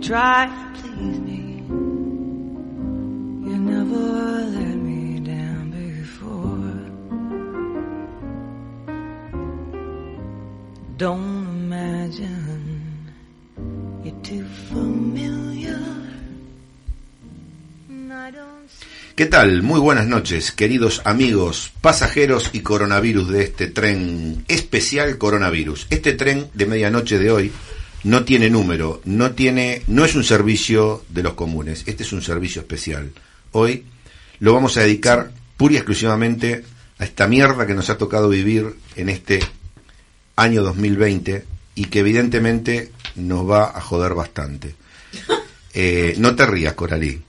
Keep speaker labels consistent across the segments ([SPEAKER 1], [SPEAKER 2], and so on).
[SPEAKER 1] Try to please me. You never let me down before. Don't imagine you're too familiar.
[SPEAKER 2] ¿Qué tal? Muy buenas noches, queridos amigos, pasajeros y coronavirus de este tren especial coronavirus. Este tren de medianoche de hoy no tiene número, no tiene, no es un servicio de los comunes, este es un servicio especial. Hoy lo vamos a dedicar pura y exclusivamente a esta mierda que nos ha tocado vivir en este año 2020 y que evidentemente nos va a joder bastante. Eh, no te rías, Coralí.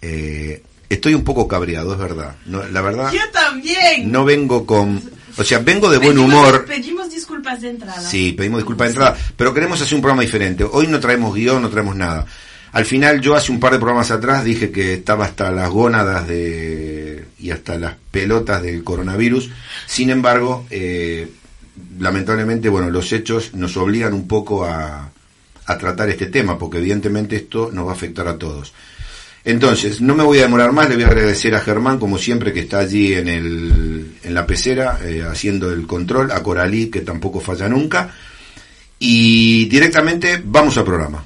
[SPEAKER 2] Eh, estoy un poco cabreado, es verdad. No, la verdad,
[SPEAKER 3] Yo también.
[SPEAKER 2] no vengo con... O sea, vengo de buen humor.
[SPEAKER 3] Pedimos disculpas de entrada.
[SPEAKER 2] Sí, pedimos disculpas de entrada, pero queremos hacer un programa diferente. Hoy no traemos guion, no traemos nada. Al final, yo hace un par de programas atrás dije que estaba hasta las gónadas de y hasta las pelotas del coronavirus. Sin embargo, eh, lamentablemente, bueno, los hechos nos obligan un poco a, a tratar este tema, porque evidentemente esto nos va a afectar a todos. Entonces, no me voy a demorar más, le voy a agradecer a Germán, como siempre, que está allí en, el, en la pecera, eh, haciendo el control, a Coralí, que tampoco falla nunca, y directamente vamos al programa.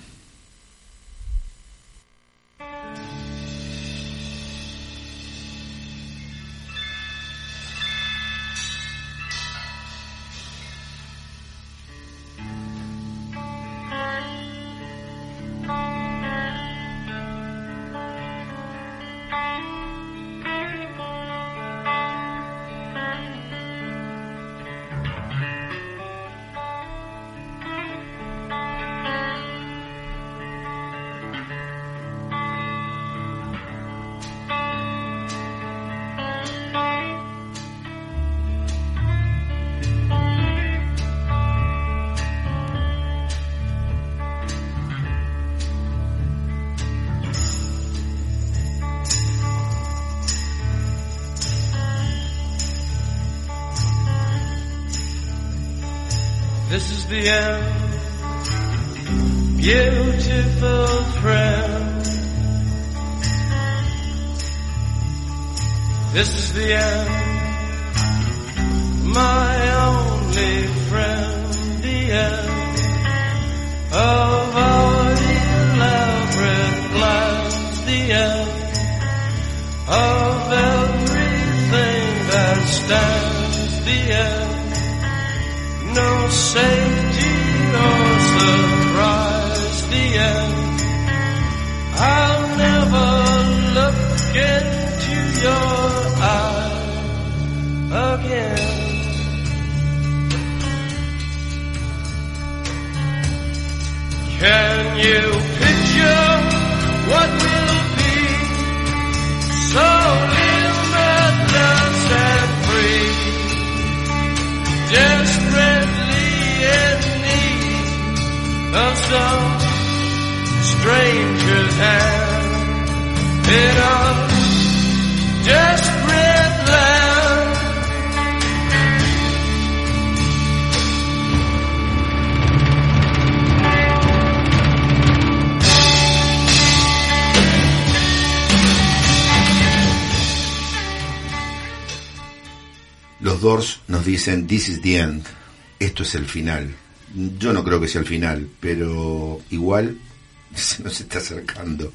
[SPEAKER 2] Dicen, this is the end, esto es el final. Yo no creo que sea el final, pero igual Se nos está acercando.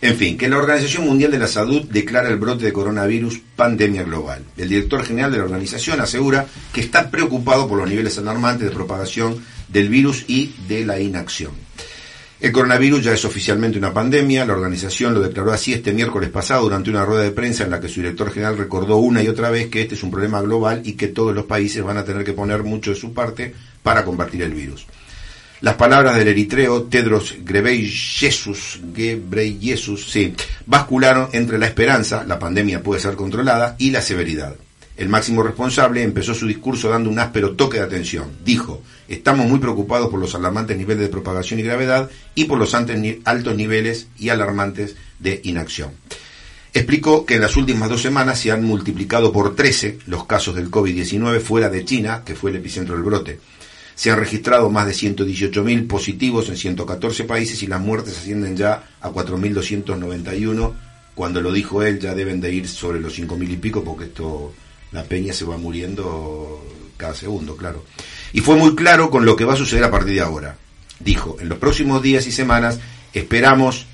[SPEAKER 2] En fin, que la Organización Mundial de la Salud declara el brote de coronavirus pandemia global. El director general de la organización asegura que está preocupado por los niveles alarmantes de propagación del virus y de la inacción. El coronavirus ya es oficialmente una pandemia, la organización lo declaró así este miércoles pasado durante una rueda de prensa en la que su director general recordó una y otra vez que este es un problema global y que todos los países van a tener que poner mucho de su parte para combatir el virus. Las palabras del eritreo Tedros Ghebreyesus, Ghebreyesus, sí, bascularon entre la esperanza, la pandemia puede ser controlada, y la severidad. El máximo responsable empezó su discurso dando un áspero toque de atención. Dijo, estamos muy preocupados por los alarmantes niveles de propagación y gravedad y por los altos niveles y alarmantes de inacción. Explicó que en las últimas dos semanas se han multiplicado por 13 los casos del COVID-19 fuera de China, que fue el epicentro del brote. Se han registrado más de 118.000 positivos en 114 países y las muertes ascienden ya a 4.291. Cuando lo dijo él, ya deben de ir sobre los 5.000 y pico, porque esto, la peña se va muriendo cada segundo, claro. Y fue muy claro con lo que va a suceder a partir de ahora. Dijo, en los próximos días y semanas esperamos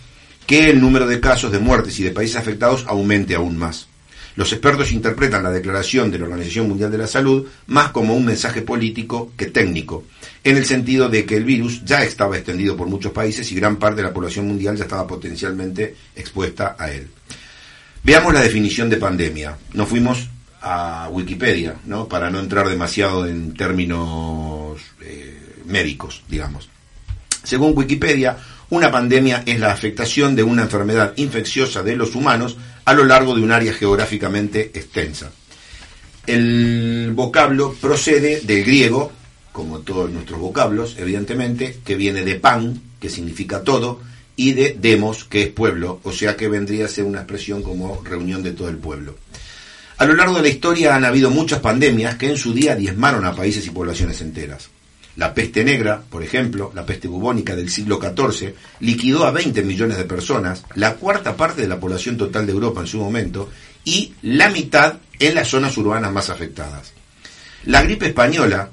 [SPEAKER 2] que el número de casos de muertes y de países afectados aumente aún más. Los expertos interpretan la declaración de la Organización Mundial de la Salud más como un mensaje político que técnico, en el sentido de que el virus ya estaba extendido por muchos países y gran parte de la población mundial ya estaba potencialmente expuesta a él. Veamos la definición de pandemia. Nos fuimos a Wikipedia, ¿no? para no entrar demasiado en términos eh, médicos, digamos. Según Wikipedia, una pandemia es la afectación de una enfermedad infecciosa de los humanos a lo largo de un área geográficamente extensa. El vocablo procede del griego, como todos nuestros vocablos, evidentemente, que viene de pan, que significa todo, y de demos, que es pueblo, o sea que vendría a ser una expresión como reunión de todo el pueblo. A lo largo de la historia han habido muchas pandemias que en su día diezmaron a países y poblaciones enteras. La peste negra, por ejemplo, la peste bubónica del siglo XIV, liquidó a 20 millones de personas, la cuarta parte de la población total de Europa en su momento, y la mitad en las zonas urbanas más afectadas. La gripe española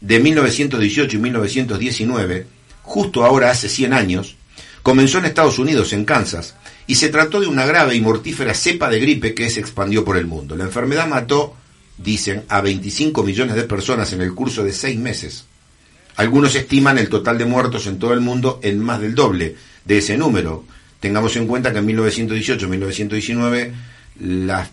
[SPEAKER 2] de 1918 y 1919, justo ahora hace 100 años, comenzó en Estados Unidos, en Kansas, y se trató de una grave y mortífera cepa de gripe que se expandió por el mundo. La enfermedad mató, dicen, a 25 millones de personas en el curso de seis meses. Algunos estiman el total de muertos en todo el mundo en más del doble de ese número. Tengamos en cuenta que en 1918-1919 las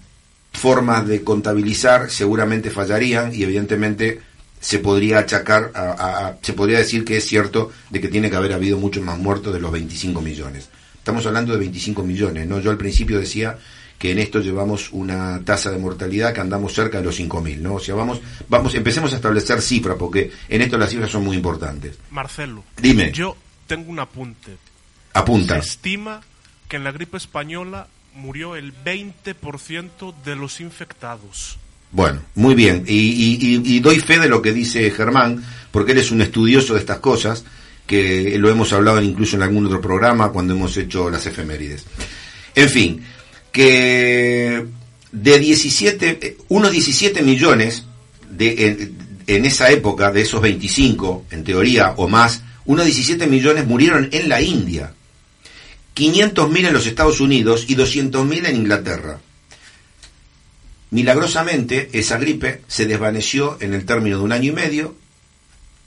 [SPEAKER 2] formas de contabilizar seguramente fallarían y evidentemente se podría achacar, a, se podría decir que es cierto de que tiene que haber habido muchos más muertos de los 25 millones. Estamos hablando de 25 millones, ¿no? Yo al principio decía que en esto llevamos una tasa de mortalidad que andamos cerca de los 5.000, ¿no? O sea, vamos, vamos, empecemos a establecer cifras, porque en esto las cifras son muy importantes.
[SPEAKER 4] Marcelo,
[SPEAKER 2] Dime.
[SPEAKER 4] yo tengo un apunte.
[SPEAKER 2] Apunta.
[SPEAKER 4] Se estima que en la gripe española murió el 20% de los infectados.
[SPEAKER 2] Bueno, muy bien. Y, y- y- y doy fe de lo que dice Germán, porque él es un estudioso de estas cosas, que lo hemos hablado incluso en algún otro programa cuando hemos hecho las efemérides. En fin, que de 17, eh, unos 17 millones de, en, en esa época, de esos 25, en teoría, o más, unos 17 millones murieron en la India, 500.000 en los Estados Unidos y 200.000 en Inglaterra. Milagrosamente, esa gripe se desvaneció en el término de un año y medio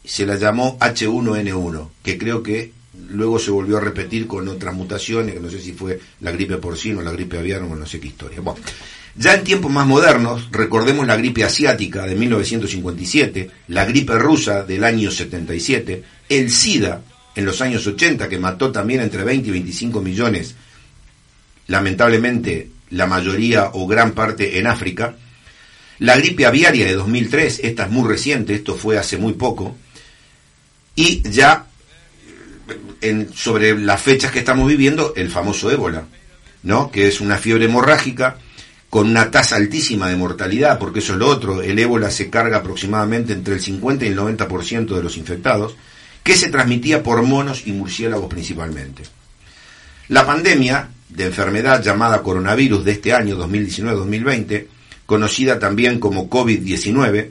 [SPEAKER 2] se la llamó H1N1, que creo que luego se volvió a repetir con otras mutaciones, que no sé si fue la gripe porcina o la gripe aviar o no sé qué historia. Bueno, ya en tiempos más modernos, recordemos la gripe asiática de 1957, la gripe rusa del año 77, el SIDA en los años 80, que mató también entre 20 y 25 millones lamentablemente la mayoría o gran parte en África. La gripe aviaria de 2003, esta es muy reciente, esto fue hace muy poco. Y ya en, sobre las fechas que estamos viviendo, el famoso ébola, ¿no? que es una fiebre hemorrágica con una tasa altísima de mortalidad, porque eso es lo otro, el ébola se carga aproximadamente entre el 50 y el 90% de los infectados, que se transmitía por monos y murciélagos principalmente. La pandemia de enfermedad llamada coronavirus de este año 2019-2020, conocida también como COVID-19,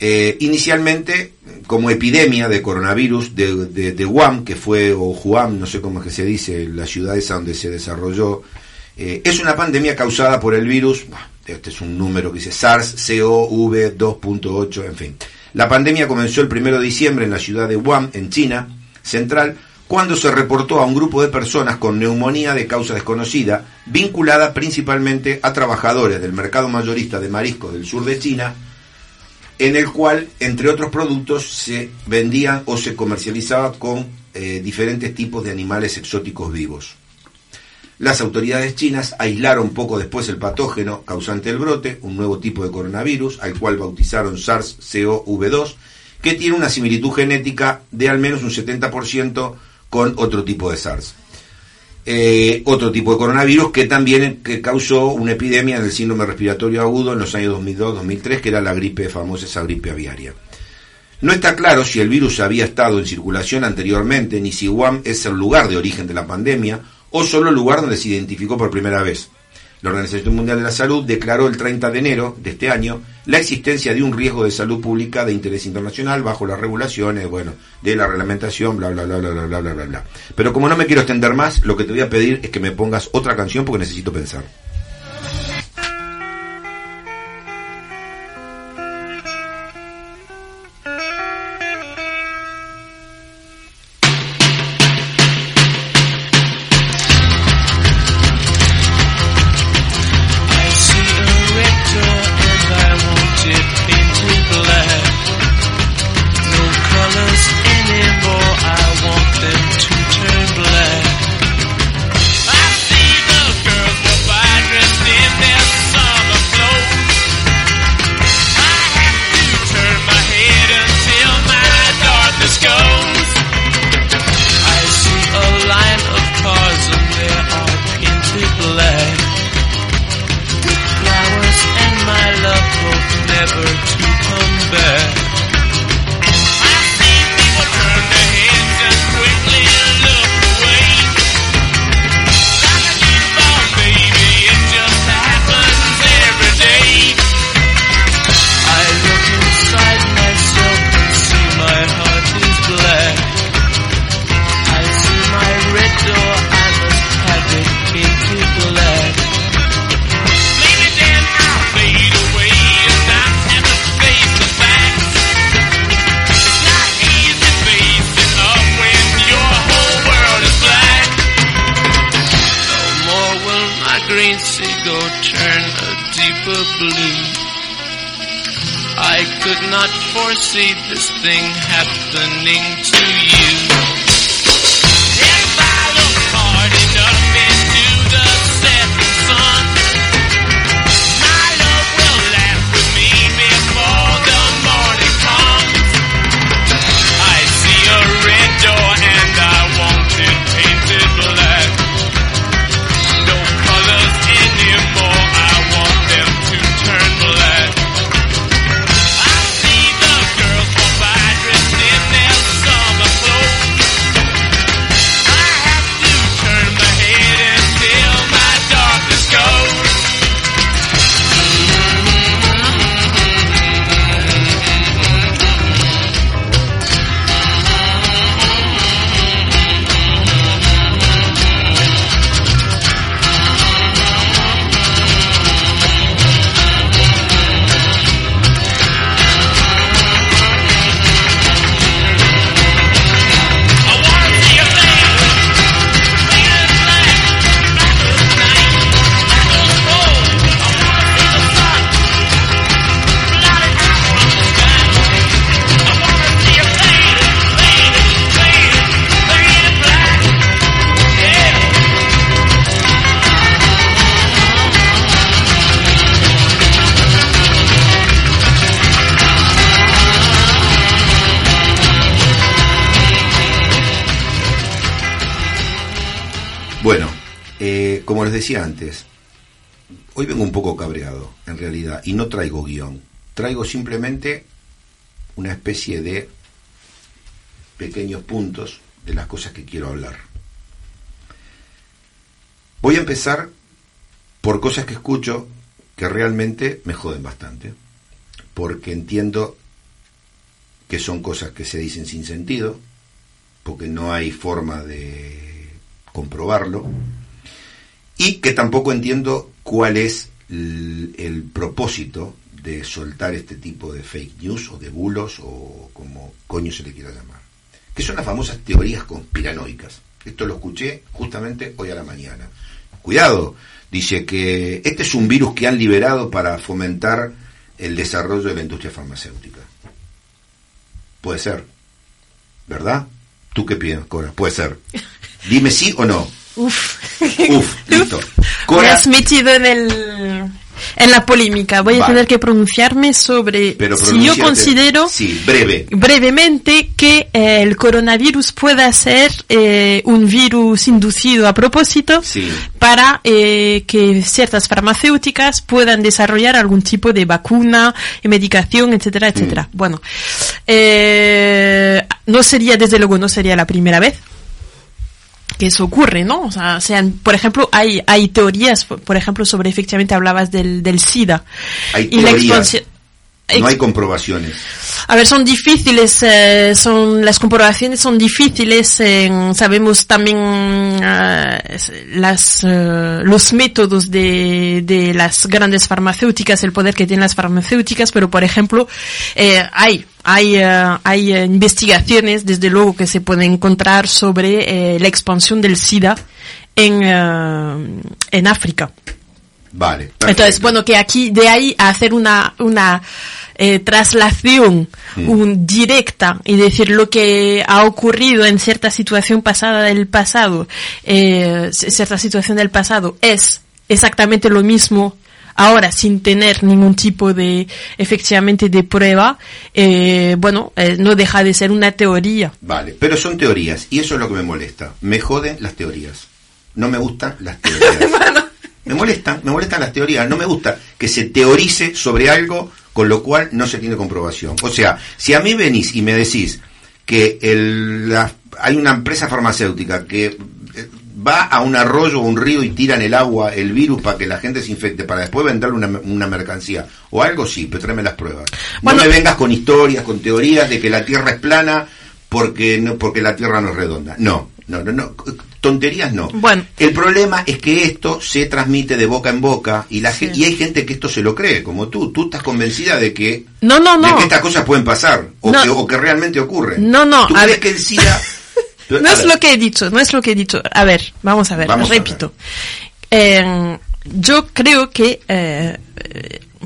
[SPEAKER 5] Eh, inicialmente, como epidemia de coronavirus de, de, Guam, que fue, o Huam, no sé cómo es que se dice, la ciudad esa donde se desarrolló, eh, es una pandemia causada por el virus, este es un número que dice SARS-CoV 2.8, en fin. La pandemia comenzó el 1 de diciembre en la ciudad de Guam, en China central, cuando se reportó a un grupo de personas con neumonía de causa desconocida, vinculada principalmente a trabajadores del mercado mayorista de mariscos del sur de China, en el cual, entre otros productos, se vendían o se comercializaba con eh, diferentes tipos de animales exóticos vivos. Las autoridades chinas aislaron poco después el patógeno causante del brote, un nuevo tipo de coronavirus, al cual bautizaron SARS-CoV-2, que tiene una similitud genética de al menos un 70% con otro tipo de SARS. Eh, otro tipo de coronavirus que también que causó una epidemia del síndrome respiratorio agudo en los años 2002-2003, que era la gripe famosa, esa gripe aviaria. No está claro si el virus había estado en circulación anteriormente, ni si Guam es el lugar de origen de la pandemia, o solo el lugar donde se identificó por primera vez. La Organización Mundial de la Salud declaró el 30 de enero de este año la existencia de un riesgo de salud pública de interés internacional bajo las regulaciones, bueno, de la reglamentación, bla, bla, bla, bla, bla, bla, bla, bla. Pero como no me quiero extender más, lo que te voy a pedir es que me pongas otra canción porque necesito pensar. Decía antes, hoy vengo un poco cabreado, en realidad, y no traigo guion. Traigo simplemente una especie de pequeños puntos de las cosas que quiero hablar. Voy a empezar por cosas que escucho que realmente me joden bastante.
[SPEAKER 2] porque entiendo que son cosas que se dicen sin sentido, porque no hay forma de comprobarlo, y que tampoco entiendo cuál es el, el propósito de soltar este tipo de fake news o de bulos o como coño se le quiera llamar, que son las famosas teorías conspiranoicas. Esto lo escuché justamente hoy a la mañana. Cuidado, dice que este es un virus que han liberado para fomentar el desarrollo de la industria farmacéutica. Puede ser, ¿verdad? ¿Tú qué piensas, Cora? Puede ser. Dime sí o no.
[SPEAKER 6] Uf.
[SPEAKER 2] Uf, listo.
[SPEAKER 6] Me has metido en el en la polémica. Voy a tener que pronunciarme sobre
[SPEAKER 2] pero
[SPEAKER 6] si yo considero
[SPEAKER 2] Sí, breve.
[SPEAKER 6] brevemente que eh, el coronavirus pueda ser eh, un virus inducido a propósito
[SPEAKER 2] Sí.
[SPEAKER 6] para eh, que ciertas farmacéuticas puedan desarrollar algún tipo de vacuna, medicación, etcétera, etcétera.
[SPEAKER 2] Mm.
[SPEAKER 6] Bueno, eh, no sería, desde luego, no sería la primera vez que eso ocurre, ¿no? O sea, sean, por ejemplo, hay, hay teorías, por, por ejemplo, sobre, efectivamente, hablabas del, del SIDA.
[SPEAKER 2] Hay
[SPEAKER 6] y la
[SPEAKER 2] teorías.
[SPEAKER 6] expansión-
[SPEAKER 2] No hay comprobaciones.
[SPEAKER 6] a ver, son difíciles, eh, son las comprobaciones son difíciles. en- sabemos también eh, las eh, los métodos de, de las grandes farmacéuticas, el poder que tienen las farmacéuticas, pero por ejemplo eh, hay hay eh, hay eh, investigaciones, desde luego, que se pueden encontrar sobre eh, la expansión del SIDA en en África.
[SPEAKER 2] Vale.
[SPEAKER 6] Entonces, bueno, que aquí de ahí a hacer una, una eh, traslación un, directa y decir lo que ha ocurrido en cierta situación pasada del pasado, eh, cierta situación del pasado es exactamente lo mismo ahora sin tener ningún tipo de efectivamente de prueba, eh, bueno, eh, no deja de ser una teoría.
[SPEAKER 2] Vale, pero son teorías y eso es lo que me molesta. Me joden las teorías. No me gustan las teorías. me molestan, me molestan las teorías. No me gusta que se teorice sobre algo con lo cual no se tiene comprobación. O sea, si a mí venís y me decís que el, la- hay una empresa farmacéutica que va a un arroyo o un río y tiran el agua, el virus para que la gente se infecte, para después venderle una, una mercancía o algo, sí, pero tráeme las pruebas.
[SPEAKER 6] Bueno.
[SPEAKER 2] no me vengas con historias, con teorías de que la Tierra es plana porque no, porque la Tierra no es redonda. No, no, no, no. Tonterías no.
[SPEAKER 6] Bueno.
[SPEAKER 2] El problema es que esto se transmite de boca en boca y la gen- y hay gente que esto se lo cree, como tú. Tú estás convencida de que
[SPEAKER 6] No, no,
[SPEAKER 2] de
[SPEAKER 6] no.
[SPEAKER 2] que estas cosas pueden pasar o,
[SPEAKER 6] No.
[SPEAKER 2] que, o que realmente ocurren.
[SPEAKER 6] No, no,
[SPEAKER 2] ¿Tú crees
[SPEAKER 6] ver.
[SPEAKER 2] que el SIDA
[SPEAKER 6] No
[SPEAKER 2] A
[SPEAKER 6] es
[SPEAKER 2] ver,
[SPEAKER 6] lo que he dicho, no es lo que he dicho. A ver, vamos a ver,
[SPEAKER 2] Vamos a
[SPEAKER 6] repito. Eh, yo creo que eh,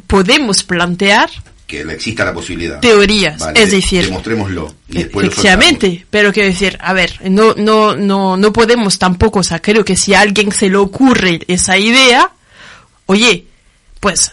[SPEAKER 6] podemos plantear
[SPEAKER 2] que exista la posibilidad.
[SPEAKER 6] teorías,
[SPEAKER 2] Vale,
[SPEAKER 6] es
[SPEAKER 2] de-
[SPEAKER 6] decir,
[SPEAKER 2] demostrémoslo y después lo
[SPEAKER 6] efectivamente, pero quiero decir, a ver, no, no, no, no podemos tampoco, o sea, creo que si a alguien se le ocurre esa idea, oye, pues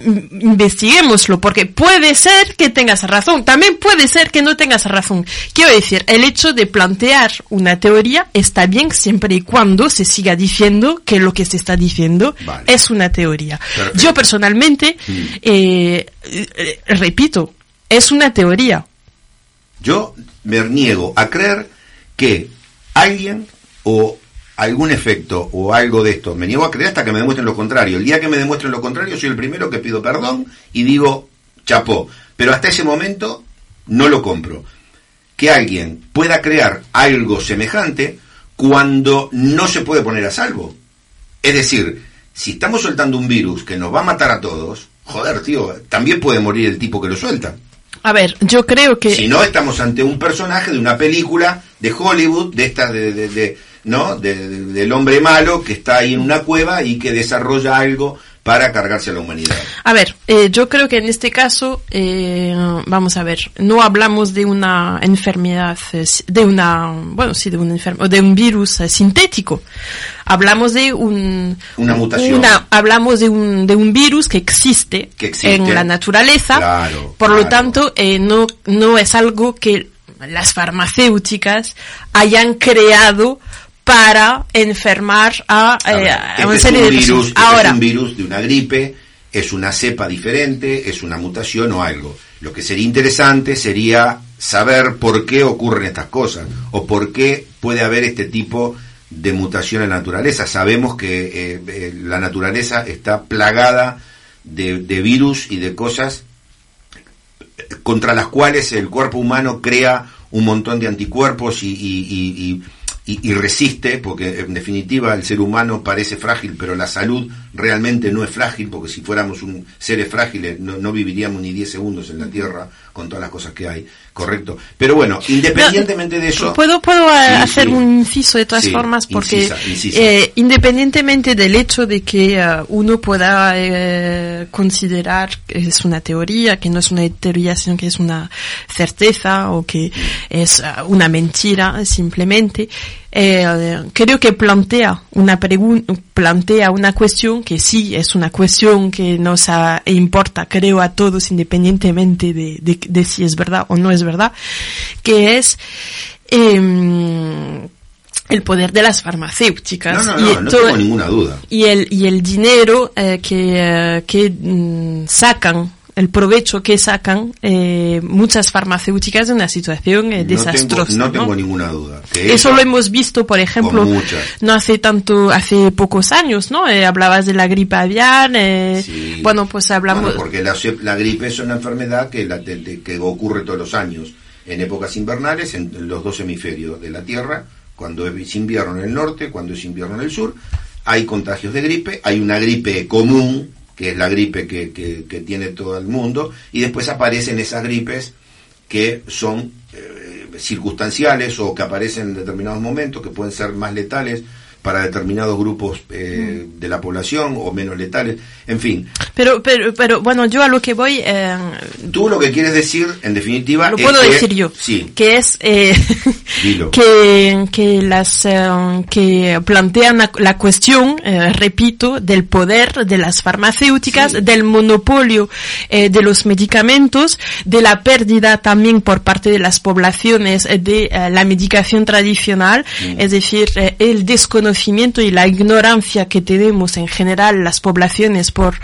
[SPEAKER 6] investiguémoslo, porque puede ser que tengas razón, también puede ser que no tengas razón. Quiero decir, el hecho de plantear una teoría está bien siempre y cuando se siga diciendo que lo que se está diciendo
[SPEAKER 2] Vale.
[SPEAKER 6] es una teoría.
[SPEAKER 2] Perfecto.
[SPEAKER 6] Yo personalmente,
[SPEAKER 2] Mm.
[SPEAKER 6] eh, eh, repito, es una teoría.
[SPEAKER 2] Yo me niego a creer que alguien o algún efecto o algo de esto, me niego a creer hasta que me demuestren lo contrario. El día que me demuestren lo contrario, soy el primero que pido perdón y digo, chapó. Pero hasta ese momento no lo compro. Que alguien pueda crear algo semejante cuando no se puede poner a salvo. Es decir, si estamos soltando un virus que nos va a matar a todos, joder, tío, también puede morir el tipo que lo suelta.
[SPEAKER 6] A ver, yo creo que...
[SPEAKER 2] Si no, estamos ante un personaje de una película de Hollywood, de esta de, de- de- ¿no? De- de- del hombre malo que está ahí en una cueva y que desarrolla algo para cargarse a la humanidad.
[SPEAKER 6] A ver, eh, yo creo que en este caso, eh, vamos a ver, no hablamos de una enfermedad, eh, de una, bueno, sí, de un enfermo, de un virus eh, sintético. Hablamos de un,
[SPEAKER 2] Una mutación.
[SPEAKER 6] una- hablamos de un, de un virus que existe,
[SPEAKER 2] Que existe.
[SPEAKER 6] en la naturaleza.
[SPEAKER 2] Claro,
[SPEAKER 6] por lo tanto, eh, no, no es algo que las farmacéuticas hayan creado para enfermar a,
[SPEAKER 2] A
[SPEAKER 6] eh,
[SPEAKER 2] ver,
[SPEAKER 6] a
[SPEAKER 2] este
[SPEAKER 6] una
[SPEAKER 2] es
[SPEAKER 6] serie
[SPEAKER 2] un
[SPEAKER 6] de
[SPEAKER 2] virus, este
[SPEAKER 6] Ahora,
[SPEAKER 2] es un virus de una gripe, es una cepa diferente, es una mutación o algo. Lo que sería interesante sería saber por qué ocurren estas cosas o por qué puede haber este tipo de mutación en la naturaleza. Sabemos que eh, eh, la naturaleza está plagada de, de virus y de cosas contra las cuales el cuerpo humano crea un montón de anticuerpos y, y- y- y- resiste, porque en definitiva el ser humano parece frágil, pero la salud realmente no es frágil, porque si fuéramos un seres frágiles no, no viviríamos ni 10 segundos en la Tierra con todas las cosas que hay, ¿correcto? Pero bueno, independientemente de eso...
[SPEAKER 6] Puedo, puedo
[SPEAKER 2] Sí,
[SPEAKER 6] hacer
[SPEAKER 2] sí.
[SPEAKER 6] un inciso de todas
[SPEAKER 2] Sí,
[SPEAKER 6] formas porque
[SPEAKER 2] incisa, incisa.
[SPEAKER 6] eh, independientemente del hecho de que eh, uno pueda eh, considerar que es una teoría, que no es una teoría sino que es una certeza o que es eh, una mentira simplemente, eh, creo que plantea una pregunta, plantea una cuestión que sí es una cuestión que nos ah, importa, creo, a todos independientemente de, de- de si es verdad o no es verdad, que es em, el poder de las farmacéuticas
[SPEAKER 2] No, no,
[SPEAKER 6] y
[SPEAKER 2] no,
[SPEAKER 6] todo-
[SPEAKER 2] tengo ninguna duda.
[SPEAKER 6] y el y el dinero eh, que eh, que mm, sacan el provecho que sacan eh, muchas farmacéuticas de una situación eh,
[SPEAKER 2] No tengo,
[SPEAKER 6] desastrosa
[SPEAKER 2] no
[SPEAKER 6] ¿no?
[SPEAKER 2] tengo ninguna duda. Que
[SPEAKER 6] Eso lo hemos visto, por ejemplo, no hace tanto, hace pocos años, ¿no? Eh, hablabas de la gripe aviar, eh,
[SPEAKER 2] Sí.
[SPEAKER 6] bueno, pues hablamos,
[SPEAKER 2] Bueno, porque la, la gripe es una enfermedad que, la, de- de- que ocurre todos los años, en épocas invernales, en los dos hemisferios de la Tierra, cuando es invierno en el norte, cuando es invierno en el sur, hay contagios de gripe, hay una gripe común, que es la gripe que, que- tiene todo el mundo, y después aparecen esas gripes que son eh, circunstanciales o que aparecen en determinados momentos, que pueden ser más letales para determinados grupos eh,
[SPEAKER 6] Mm.
[SPEAKER 2] de la población o menos letales, en fin.
[SPEAKER 6] pero, pero, pero, bueno, yo a lo que voy, eh,
[SPEAKER 2] Tú lo que quieres decir, en definitiva,
[SPEAKER 6] lo
[SPEAKER 2] es
[SPEAKER 6] puedo
[SPEAKER 2] que-
[SPEAKER 6] decir yo,
[SPEAKER 2] Sí,
[SPEAKER 6] que es eh,
[SPEAKER 2] Dilo.
[SPEAKER 6] que, que las eh, que plantean la, la cuestión, eh, repito, del poder de las farmacéuticas,
[SPEAKER 2] Sí.
[SPEAKER 6] del monopolio de los medicamentos, de la pérdida también por parte de las poblaciones de la medicación tradicional,
[SPEAKER 2] Mm.
[SPEAKER 6] es decir, el desconocimiento y la ignorancia que tenemos en general las poblaciones por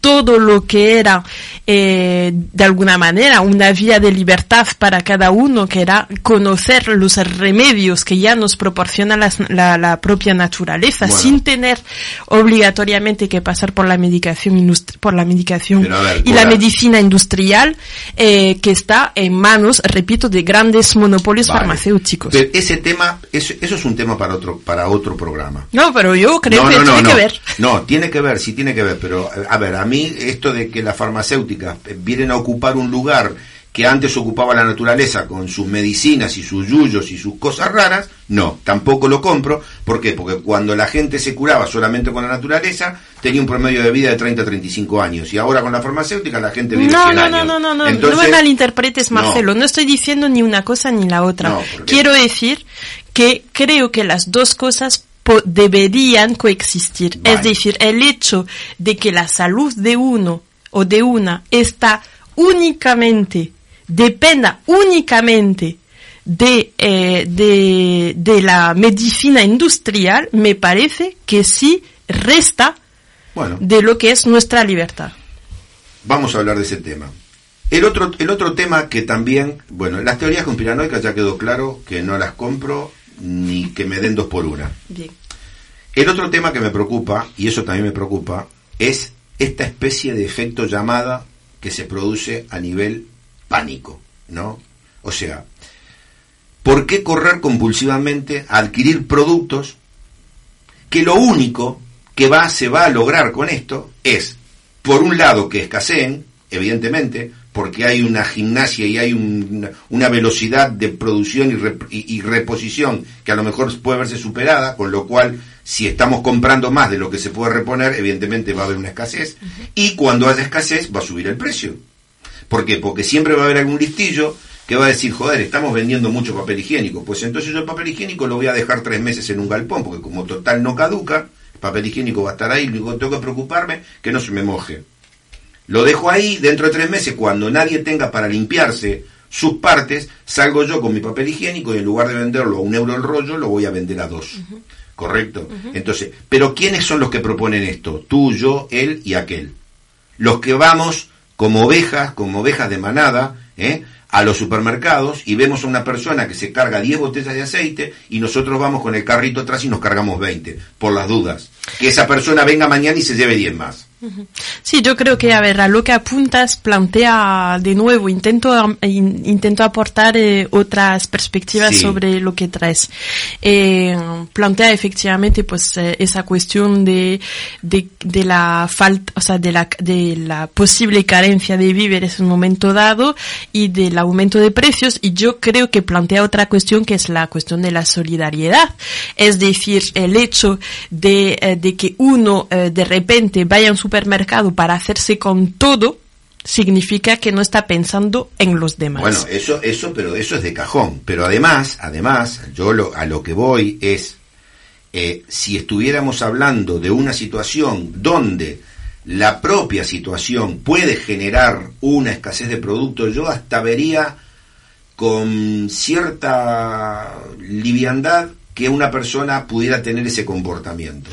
[SPEAKER 6] todo lo que era eh, de alguna manera una vía de libertad para cada uno, que era conocer los remedios que ya nos proporciona la, la propia naturaleza,
[SPEAKER 2] Bueno.
[SPEAKER 6] sin tener obligatoriamente que pasar por la medicación por la medicación
[SPEAKER 2] ver,
[SPEAKER 6] y la medicina industrial eh, que está en manos, repito, de grandes monopolios
[SPEAKER 2] Vale.
[SPEAKER 6] farmacéuticos.
[SPEAKER 2] Pero ese tema, eso, eso es un tema para otro, para otro programa.
[SPEAKER 6] No, pero yo creo
[SPEAKER 2] no,
[SPEAKER 6] que
[SPEAKER 2] no, no,
[SPEAKER 6] tiene que ver.
[SPEAKER 2] No, tiene que ver, sí tiene que ver, pero a ver, a mí esto de que las farmacéuticas vienen a ocupar un lugar que antes ocupaba la naturaleza con sus medicinas y sus yuyos y sus cosas raras, no, tampoco lo compro. ¿Por qué? Porque cuando la gente se curaba solamente con la naturaleza, tenía un promedio de vida de 30 a 35 años. Y ahora con la farmacéutica la gente vive
[SPEAKER 6] No,
[SPEAKER 2] 100
[SPEAKER 6] no,
[SPEAKER 2] años.
[SPEAKER 6] no, no, no, no,
[SPEAKER 2] Entonces,
[SPEAKER 6] no me malinterpretes,
[SPEAKER 2] no.
[SPEAKER 6] Marcelo. No. estoy diciendo ni una cosa ni la otra.
[SPEAKER 2] No.
[SPEAKER 6] Quiero decir que creo que las dos cosas deberían coexistir.
[SPEAKER 2] Vale.
[SPEAKER 6] Es decir, el hecho de que la salud de uno o de una está únicamente, dependa únicamente de, eh, de, de la medicina industrial, me parece que sí resta
[SPEAKER 2] Bueno,
[SPEAKER 6] de lo que es nuestra libertad.
[SPEAKER 2] vamos a hablar de ese tema. El otro, el otro tema que también, bueno, las teorías conspiranoicas ya quedó claro que no las compro ni que me den dos por una.
[SPEAKER 6] Bien.
[SPEAKER 2] El otro tema que me preocupa, y eso también me preocupa, es esta especie de efecto llamada que se produce a nivel pánico, ¿no? O sea, ¿por qué correr compulsivamente a adquirir productos que lo único que va, se va a lograr con esto es, por un lado, que escaseen, evidentemente, porque hay una gimnasia y hay un- una, velocidad de producción y, rep- y- y reposición que a lo mejor puede verse superada, con lo cual, si estamos comprando más de lo que se puede reponer, evidentemente va a haber una escasez, y cuando haya escasez va a subir el precio. ¿Por qué? Porque siempre va a haber algún listillo que va a decir, joder, estamos vendiendo mucho papel higiénico. Pues entonces yo el papel higiénico lo voy a dejar tres meses en un galpón, porque como total no caduca, el papel higiénico va a estar ahí, que tengo que preocuparme que no se me moje. Lo dejo ahí, dentro de tres meses, cuando nadie tenga para limpiarse sus partes, salgo yo con mi papel higiénico y en lugar de venderlo a un euro el rollo, lo voy a vender a dos. ¿Correcto? Entonces, pero ¿quiénes son los que proponen esto? Tú, yo, él y aquel los que vamos como ovejas, como ovejas de manada, ¿eh? a los supermercados y vemos a una persona que se carga 10 botellas de aceite y nosotros vamos con el carrito atrás y nos cargamos 20, por las dudas. Que esa persona venga mañana y se lleve 10 más.
[SPEAKER 6] Sí, yo creo que, a ver, a lo que apuntas plantea de nuevo, intento, in- intento aportar eh, otras perspectivas
[SPEAKER 2] Sí.
[SPEAKER 6] sobre lo que traes. Eh, plantea efectivamente, pues, eh, esa cuestión de, de, de la falta, o sea, de la, de la posible carencia de víveres en un momento dado y del aumento de precios. Y yo creo que plantea otra cuestión que es la cuestión de la solidaridad. Es decir, el hecho de, de que uno de repente vaya a un supermercado para hacerse con todo, significa que no está pensando en los demás.
[SPEAKER 2] Bueno, eso, eso, pero eso es de cajón. Pero además, además, yo lo, a lo que voy es, eh, si estuviéramos hablando de una situación donde la propia situación puede generar una escasez de productos, yo hasta vería con cierta liviandad que una persona pudiera tener ese comportamiento.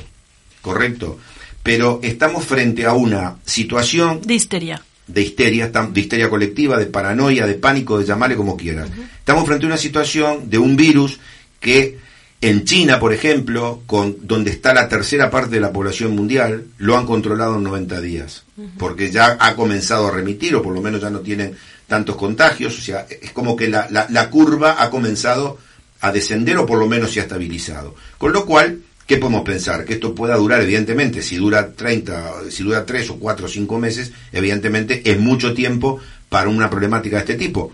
[SPEAKER 2] ¿Correcto? Pero estamos frente a una situación
[SPEAKER 6] de histeria.
[SPEAKER 2] de histeria, de histeria colectiva, de paranoia, de pánico, de llamarle como quieras. Estamos frente a una situación de un virus que en China, por ejemplo, con donde está la tercera parte de la población mundial, lo han controlado en 90 días, porque ya ha comenzado a remitir, o por lo menos ya no tienen tantos contagios, o sea, es como que la, la- la curva ha comenzado a descender o por lo menos se ha estabilizado. Con lo cual, ¿qué podemos pensar? Que esto pueda durar, evidentemente, si dura 30, si dura 3 o 4 o 5 meses, evidentemente es mucho tiempo para una problemática de este tipo.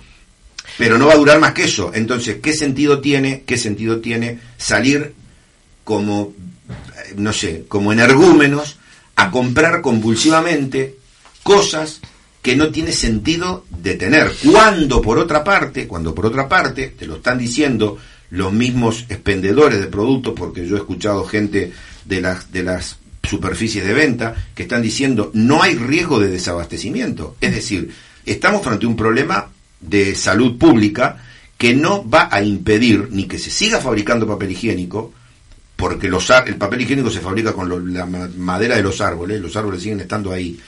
[SPEAKER 2] Pero no va a durar más que eso. Entonces, ¿qué sentido tiene, qué sentido tiene salir como, eh, no sé, como energúmenos a comprar compulsivamente cosas que no tiene sentido de tener. Cuando por otra parte, cuando por otra parte, te lo están diciendo los mismos expendedores de productos, porque yo he escuchado gente de las, de las superficies de venta que están diciendo no hay riesgo de desabastecimiento. Es decir, estamos frente a un problema de salud pública que no va a impedir ni que se siga fabricando papel higiénico, porque los, el papel higiénico se fabrica con lo- la ma- madera de los árboles, los árboles siguen estando ahí.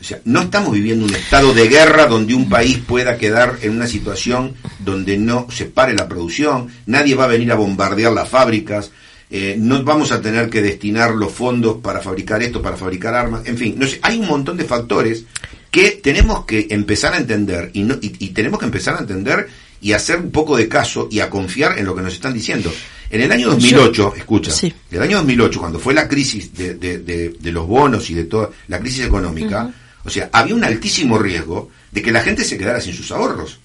[SPEAKER 2] O sea, no estamos viviendo un estado de guerra donde un país pueda quedar en una situación donde no se pare la producción, nadie va a venir a bombardear las fábricas, eh, no vamos a tener que destinar los fondos para fabricar esto, para fabricar armas, en fin, no sé, hay un montón de factores que tenemos que empezar a entender y, no, y, y tenemos que empezar a entender y hacer un poco de caso y a confiar en lo que nos están diciendo. En el año 2008, escucha,
[SPEAKER 6] Sí.
[SPEAKER 2] el año 2008, cuando fue la crisis de, de- de- de los bonos y de toda la crisis económica, o sea, había un altísimo riesgo de que la gente se quedara sin sus ahorros.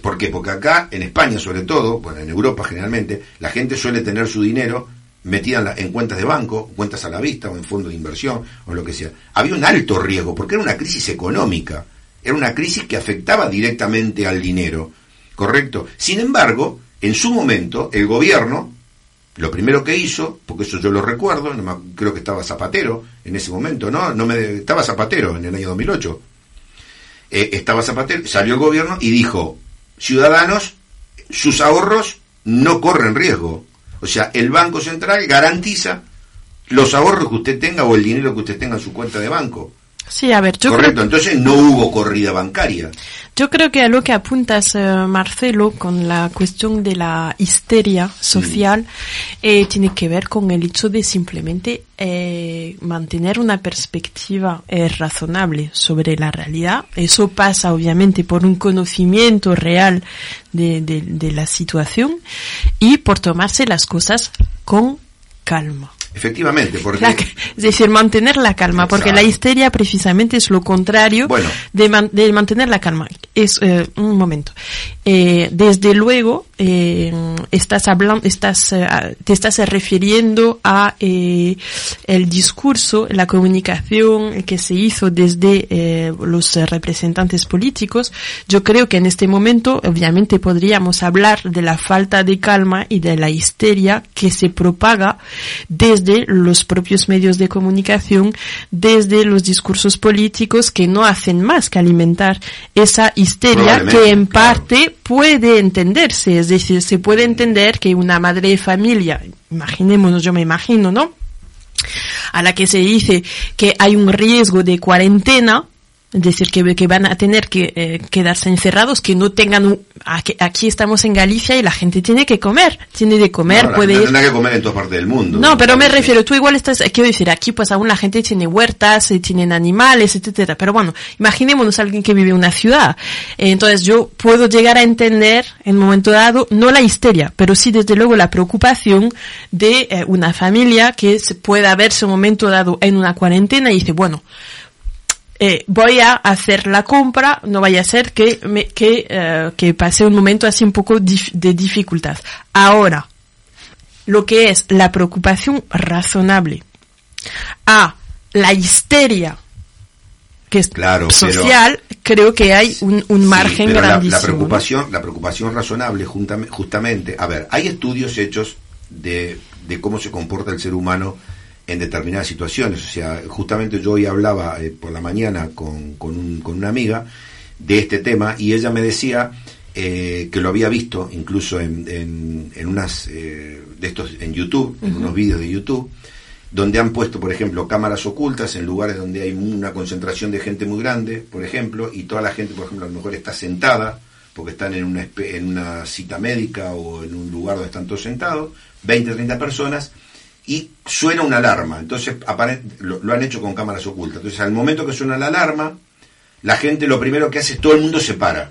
[SPEAKER 2] ¿Por qué? Porque acá, en España sobre todo, bueno, en Europa generalmente, la gente suele tener su dinero metida en, la- en cuentas de banco, cuentas a la vista o en fondos de inversión o lo que sea. Había un alto riesgo porque era una crisis económica, era una crisis que afectaba directamente al dinero, ¿correcto? Sin embargo, en su momento, el gobierno, lo primero que hizo, porque eso yo lo recuerdo, no me- creo que estaba Zapatero en ese momento, ¿no? no me, estaba Zapatero en el año 2008. Eh, estaba Zapatero, salió el gobierno y dijo, ciudadanos, sus ahorros no corren riesgo. O sea, el Banco Central garantiza los ahorros que usted tenga o el dinero que usted tenga en su cuenta de banco.
[SPEAKER 6] Sí, a ver, yo creo
[SPEAKER 2] Correcto, entonces no hubo corrida bancaria.
[SPEAKER 6] Yo creo que a lo que apuntas, eh, Marcelo, con la cuestión de la histeria social, eh, tiene que ver con el hecho de simplemente eh, mantener una perspectiva eh, razonable sobre la realidad. Eso pasa, obviamente, por un conocimiento real de, de- de la situación y por tomarse las cosas con calma.
[SPEAKER 2] Efectivamente, porque...
[SPEAKER 6] La- es decir, mantener la calma, porque
[SPEAKER 2] Exacto.
[SPEAKER 6] la histeria precisamente es lo contrario
[SPEAKER 2] Bueno.
[SPEAKER 6] de, man- de mantener la calma. Es eh, un momento. Eh, desde luego, eh, estás hablando, estás, eh, te estás refiriendo a eh, el discurso, la comunicación que se hizo desde eh, los representantes políticos. Yo creo que en este momento, obviamente, podríamos hablar de la falta de calma y de la histeria que se propaga desde los propios medios de comunicación, desde los discursos políticos que no hacen más que alimentar esa histeria que en parte puede entenderse, es decir, se puede entender que una madre de familia, imaginémonos, yo me imagino, ¿no? A la que se dice que hay un riesgo de cuarentena, es decir, que, que van a tener que eh, quedarse encerrados, que no tengan... un- aquí, aquí estamos en Galicia y la gente tiene que comer, tiene de comer,
[SPEAKER 2] No,
[SPEAKER 6] puede ir...
[SPEAKER 2] tendrá que comer en todas partes del mundo.
[SPEAKER 6] No, pero me refiero, tú igual estás, quiero decir, aquí pues aún la gente tiene huertas, eh, tienen animales, etcétera. Pero bueno, imaginémonos a alguien que vive en una ciudad. Eh, Entonces yo puedo llegar a entender en un momento dado, no la histeria, pero sí desde luego la preocupación de eh, una familia que se pueda verse un momento dado en una cuarentena y dice, bueno, eh, voy a hacer la compra, no vaya a ser que me, que, eh, que pase un momento así un poco dif- de dificultad. Ahora, lo que es la preocupación razonable a la histeria que es
[SPEAKER 2] Claro, pero-
[SPEAKER 6] social, creo que hay un, un
[SPEAKER 2] Sí,
[SPEAKER 6] margen
[SPEAKER 2] pero la-
[SPEAKER 6] grandísimo.
[SPEAKER 2] La, preocupación, la preocupación razonable, juntame- justamente, a ver, hay estudios hechos de, de cómo se comporta el ser humano en determinadas situaciones. O sea, justamente yo hoy hablaba eh, por la mañana con, con, un- con una amiga de este tema y ella me decía eh, que lo había visto incluso en, en, en unas eh, de estos en YouTube, en unos vídeos de YouTube, donde han puesto, por ejemplo, cámaras ocultas en lugares donde hay una concentración de gente muy grande, por ejemplo, y toda la gente, por ejemplo, a lo mejor está sentada, porque están en una, en una cita médica o en un lugar donde están todos sentados, 20, 30 personas, y suena una alarma. Entonces, lo, lo han hecho con cámaras ocultas. Entonces, al momento que suena la alarma, la gente lo primero que hace es todo el mundo se para.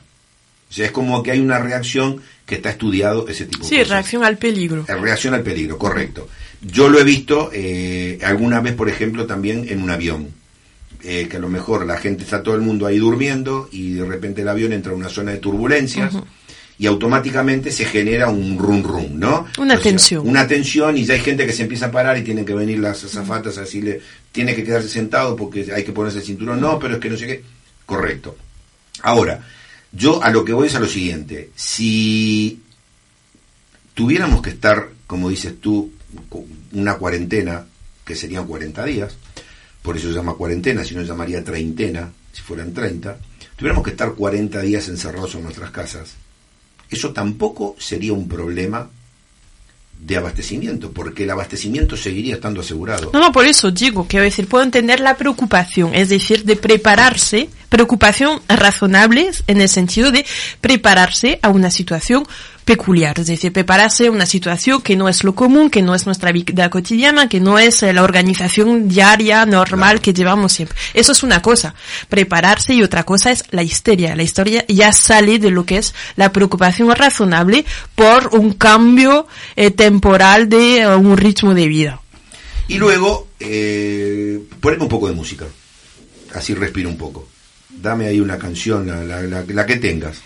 [SPEAKER 2] O sea, es como que hay una reacción que está estudiado ese tipo de
[SPEAKER 6] Sí,
[SPEAKER 2] cosas.
[SPEAKER 6] reacción al peligro.
[SPEAKER 2] Eh, Reacción al peligro, correcto. Yo lo he visto eh, alguna vez, por ejemplo, también en un avión. Eh, que a lo mejor la gente está todo el mundo ahí durmiendo y de repente el avión entra a una zona de turbulencias y automáticamente se genera un rum rum, ¿no?
[SPEAKER 6] Una
[SPEAKER 2] O sea,
[SPEAKER 6] tensión.
[SPEAKER 2] Una tensión y ya hay gente que se empieza a parar y tienen que venir las azafatas a decirle, tiene que quedarse sentado porque hay que ponerse el cinturón. No, pero es que no sé qué. Correcto. Ahora, yo a lo que voy es a lo siguiente. Si tuviéramos que estar, como dices tú, una cuarentena, que serían 40 días, por eso se llama cuarentena, si no se llamaría treintena, si fueran 30, tuviéramos que estar 40 días encerrados en nuestras casas, eso tampoco sería un problema de abastecimiento, porque el abastecimiento seguiría estando asegurado.
[SPEAKER 6] No, no, por eso digo, quiero decir, puedo entender la preocupación, es decir, de prepararse, preocupación razonable en el sentido de prepararse a una situación peculiar, es decir, prepararse a una situación que no es lo común, que no es nuestra vida cotidiana, que no es eh, la organización diaria normal que llevamos siempre. Eso es una cosa, prepararse y otra cosa es la histeria. La historia ya sale de lo que es la preocupación razonable por un cambio eh, temporal de eh, un ritmo de vida.
[SPEAKER 2] Y luego, eh, poneme un poco de música, así respiro un poco. Dame ahí una canción, la, la- la- la que tengas.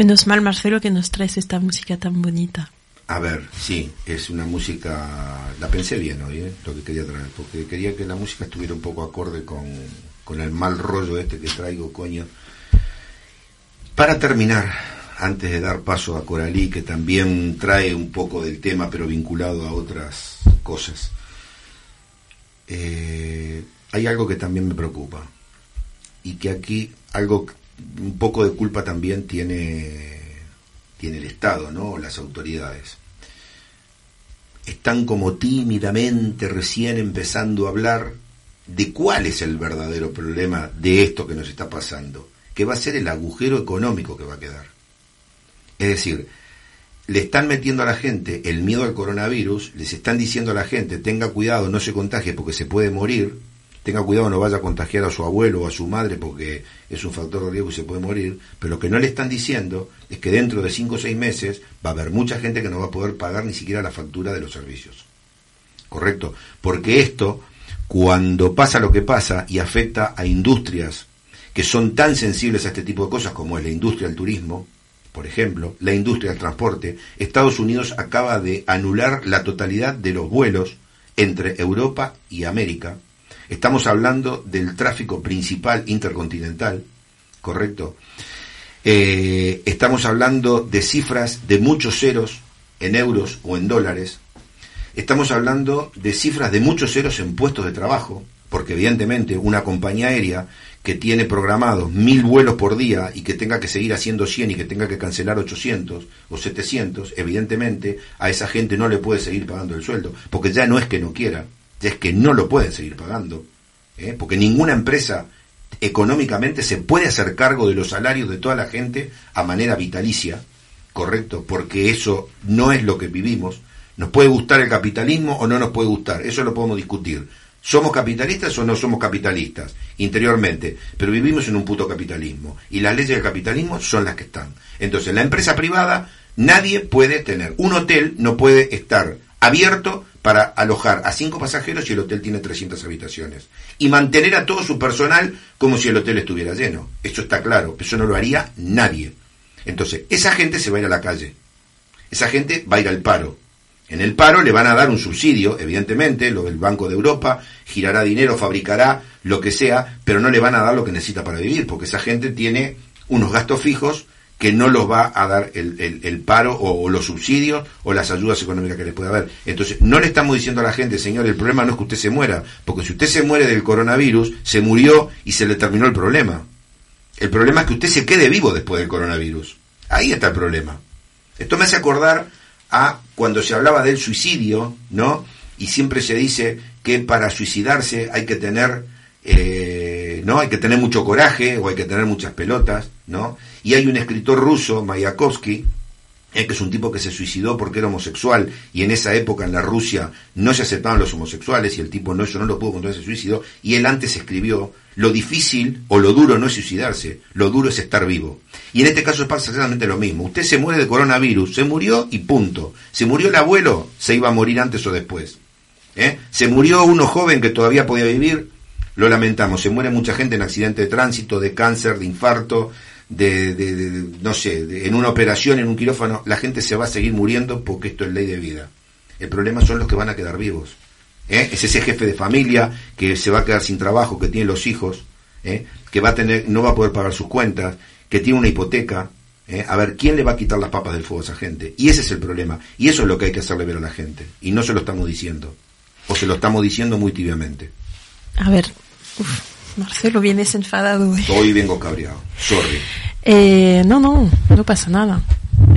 [SPEAKER 6] Menos mal, Marcelo, que nos traes esta música tan bonita.
[SPEAKER 2] A ver, sí, es una música, la pensé bien hoy, ¿eh? lo que quería traer, porque quería que la música estuviera un poco acorde con, con el mal rollo este que traigo, coño. Para terminar, antes de dar paso a Coralí, que también trae un poco del tema, pero vinculado a otras cosas, eh, hay algo que también me preocupa, y que aquí algo, un poco de culpa también tiene, tiene el Estado, ¿no? Las autoridades están como tímidamente recién empezando a hablar de cuál es el verdadero problema de esto que nos está pasando, que va a ser el agujero económico que va a quedar. Es decir, le están metiendo a la gente el miedo al coronavirus, les están diciendo a la gente tenga cuidado, no se contagie porque se puede morir, tenga cuidado, no vaya a contagiar a su abuelo o a su madre porque es un factor de riesgo y se puede morir, pero lo que no le están diciendo es que dentro de cinco o seis meses va a haber mucha gente que no va a poder pagar ni siquiera la factura de los servicios. ¿Correcto? Porque esto, cuando pasa lo que pasa y afecta a industrias que son tan sensibles a este tipo de cosas como es la industria del turismo, por ejemplo, la industria del transporte, Estados Unidos acaba de anular la totalidad de los vuelos entre Europa y América Estamos hablando del tráfico principal intercontinental, ¿correcto? Eh, estamos hablando de cifras de muchos ceros en euros o en dólares. Estamos hablando de cifras de muchos ceros en puestos de trabajo, porque evidentemente una compañía aérea que tiene programados mil vuelos por día y que tenga que seguir haciendo 100 y que tenga que cancelar 800 o 700, evidentemente a esa gente no le puede seguir pagando el sueldo, porque ya no es que no quiera, es que no lo pueden seguir pagando, ¿eh? porque ninguna empresa económicamente se puede hacer cargo de los salarios de toda la gente a manera vitalicia, correcto, porque eso no es lo que vivimos. Nos puede gustar el capitalismo o no nos puede gustar, eso lo podemos discutir. ¿Somos capitalistas o no somos capitalistas interiormente? Pero vivimos en un puto capitalismo y las leyes del capitalismo son las que están. Entonces, la empresa privada nadie puede tener. Un hotel no puede estar abierto para alojar a cinco pasajeros y el hotel tiene 300 habitaciones. Y mantener a todo su personal como si el hotel estuviera lleno. Eso está claro, eso no lo haría nadie. Entonces, esa gente se va a ir a la calle. Esa gente va a ir al paro. En el paro le van a dar un subsidio, evidentemente, lo del Banco de Europa, girará dinero, fabricará lo que sea, pero no le van a dar lo que necesita para vivir, porque esa gente tiene unos gastos fijos que no los va a dar el, el, paro o, los subsidios o las ayudas económicas que les puede haber. Entonces, no le estamos diciendo a la gente, señor, el problema no es que usted se muera, porque si usted se muere del coronavirus, se murió y se le terminó el problema. El problema es que usted se quede vivo después del coronavirus. Ahí está el problema. Esto me hace acordar a cuando se hablaba del suicidio, ¿no? Y siempre se dice que para suicidarse hay que tener, eh, ¿no? Hay que tener mucho coraje o hay que tener muchas pelotas, ¿no? Y hay un escritor ruso, Mayakovsky, eh, que es un tipo que se suicidó porque era homosexual y en esa época en la Rusia no se aceptaban los homosexuales y el tipo no, eso no lo pudo contra ese suicidio y él antes escribió lo difícil o lo duro no es suicidarse, lo duro es estar vivo. Y en este caso pasa exactamente lo mismo. Usted se muere de coronavirus, se murió y punto. Se murió el abuelo, se iba a morir antes o después. ¿Eh? Se murió uno joven que todavía podía vivir, lo lamentamos. Se muere mucha gente en accidente de tránsito, de cáncer, de infarto, de, no sé, en una operación, en un quirófano, la gente se va a seguir muriendo porque esto es ley de vida. El problema son los que van a quedar vivos. ¿eh? Es ese jefe de familia que se va a quedar sin trabajo, que tiene los hijos, ¿eh? que va a tener, no va a poder pagar sus cuentas, que tiene una hipoteca. ¿eh? A ver, ¿quién le va a quitar las papas del fuego a esa gente? Y ese es el problema. Y eso es lo que hay que hacerle ver a la gente. Y no se lo estamos diciendo. O se lo estamos diciendo muy tibiamente.
[SPEAKER 6] A ver, uf. Marcelo, vienes enfadado hoy.
[SPEAKER 2] Hoy vengo cabreado. Sorry.
[SPEAKER 6] Eh, no, no, no pasa nada.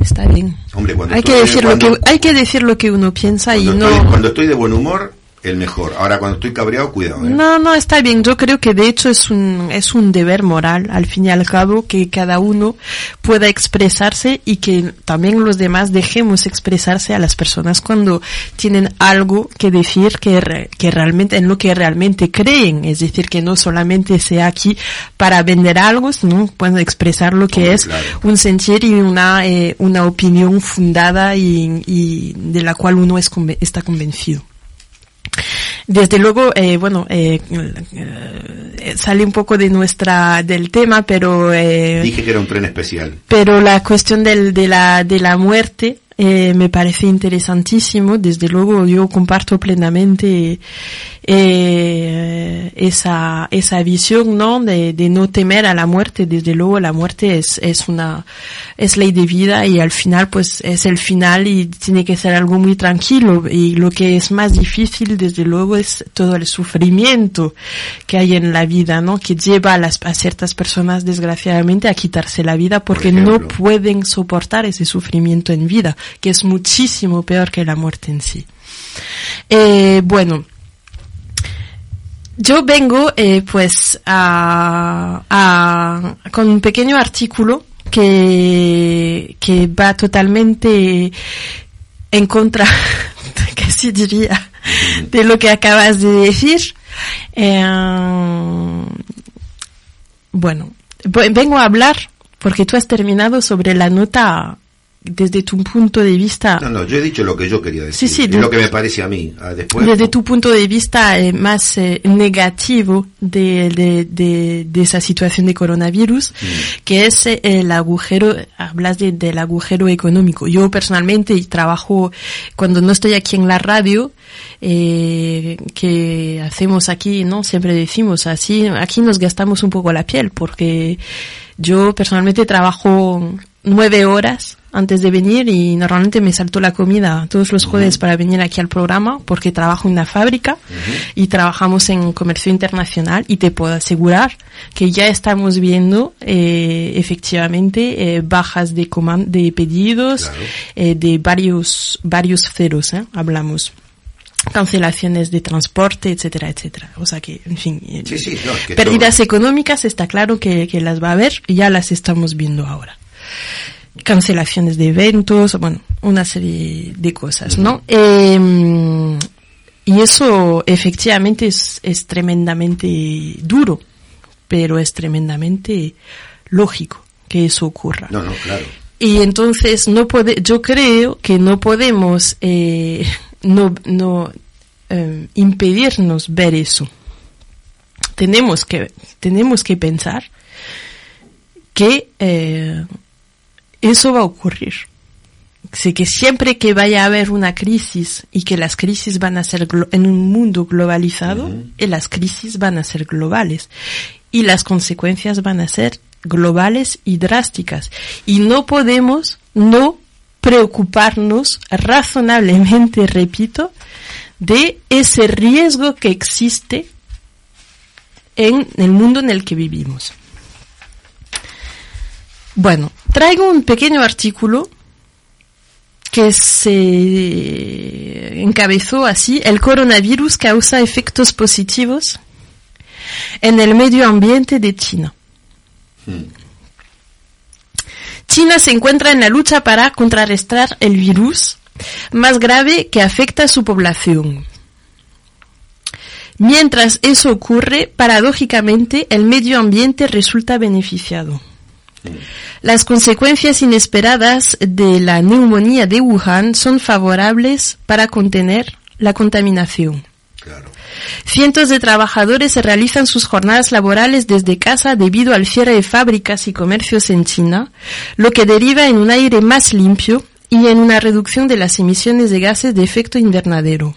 [SPEAKER 6] Está bien.
[SPEAKER 2] Hombre, cuando
[SPEAKER 6] hay que decir
[SPEAKER 2] cuando-
[SPEAKER 6] lo que hay que decir lo que uno piensa y no
[SPEAKER 2] estoy- cuando estoy de buen humor, el mejor. Ahora, cuando estoy cabreado, cuidado. ¿eh?
[SPEAKER 6] No, no, está bien. Yo creo que de hecho es un, es un deber moral, al fin y al cabo, que cada uno pueda expresarse y que también los demás dejemos expresarse a las personas cuando tienen algo que decir que, re- que realmente, en lo que realmente creen. Es decir, que no solamente sea aquí para vender algo, sino pueden expresar lo que
[SPEAKER 2] Hombre,
[SPEAKER 6] es
[SPEAKER 2] claro.
[SPEAKER 6] un sentir y una, eh, una opinión fundada y, y de la cual uno es está convencido. Desde luego, eh, bueno, eh, eh, sale un poco de nuestra del tema, pero eh,
[SPEAKER 2] Dije que era un tren especial.
[SPEAKER 6] pero la cuestión del, de la de la muerte eh, me parece interesantísimo. Desde luego, yo comparto plenamente eh, esa esa visión, ¿no? De, de no temer a la muerte. Desde luego, la muerte es es una es ley de vida y al final, pues es el final y tiene que ser algo muy tranquilo. Y lo que es más difícil, desde luego, es todo el sufrimiento que hay en la vida, ¿no? Que lleva a las a ciertas personas, desgraciadamente, a quitarse la vida porque no pueden soportar ese sufrimiento en vida, que es muchísimo peor que la muerte en sí. Eh, bueno, yo vengo eh, pues a, a- con un pequeño artículo que, que va totalmente en contra, casi diría, de lo que acabas de decir. Eh, bueno, vengo a hablar porque tú has terminado sobre la nota desde tu punto de vista
[SPEAKER 2] No, no, yo he dicho lo que yo quería decir.
[SPEAKER 6] Sí, sí, de-
[SPEAKER 2] lo que me parece a mí. Ah, Después,
[SPEAKER 6] desde tu punto de vista eh, más eh, negativo de, de, de, de esa situación de coronavirus,
[SPEAKER 2] Mm.
[SPEAKER 6] que es eh, el agujero, hablas de- del agujero económico. Yo personalmente trabajo, cuando no estoy aquí en la radio, eh, que hacemos aquí, ¿no? Siempre decimos así, aquí nos gastamos un poco la piel, porque yo personalmente trabajo nueve horas antes de venir y normalmente me salto la comida todos los jueves para venir aquí al programa porque trabajo en una fábrica y trabajamos en comercio internacional y te puedo asegurar que ya estamos viendo eh, efectivamente eh, bajas de de pedidos
[SPEAKER 2] Claro.
[SPEAKER 6] eh, de varios varios ceros ¿eh? hablamos cancelaciones de transporte, etcétera, etcétera. O sea que, en fin,
[SPEAKER 2] Sí, sí, no, que
[SPEAKER 6] pérdidas económicas está claro que, que las va a haber, ya las estamos viendo ahora. Cancelaciones de eventos, bueno, una serie de cosas, ¿no? Eh, y eso efectivamente es, es tremendamente duro, pero es tremendamente lógico que eso ocurra.
[SPEAKER 2] No, no, claro.
[SPEAKER 6] Y entonces no puede, yo creo que no podemos eh, no, no eh, impedirnos ver eso. Tenemos que, tenemos que pensar que eh, eso va a ocurrir. Sé que siempre que vaya a haber una crisis y que las crisis van a ser en un mundo globalizado, eh, las crisis van a ser globales y las consecuencias van a ser globales y drásticas. Y no podemos no preocuparnos razonablemente, repito, de ese riesgo que existe en el mundo en el que vivimos. Bueno, traigo un pequeño artículo que se encabezó así, el coronavirus causa efectos positivos en el medio ambiente de China. China se encuentra en la lucha para contrarrestar el virus más grave que afecta a su población. Mientras eso ocurre, paradójicamente, el medio ambiente resulta beneficiado. Las consecuencias inesperadas de la neumonía de Wuhan son favorables para contener la contaminación.
[SPEAKER 2] Claro.
[SPEAKER 6] Cientos de trabajadores realizan sus jornadas laborales desde casa debido al cierre de fábricas y comercios en China, lo que deriva en un aire más limpio y en una reducción de las emisiones de gases de efecto invernadero.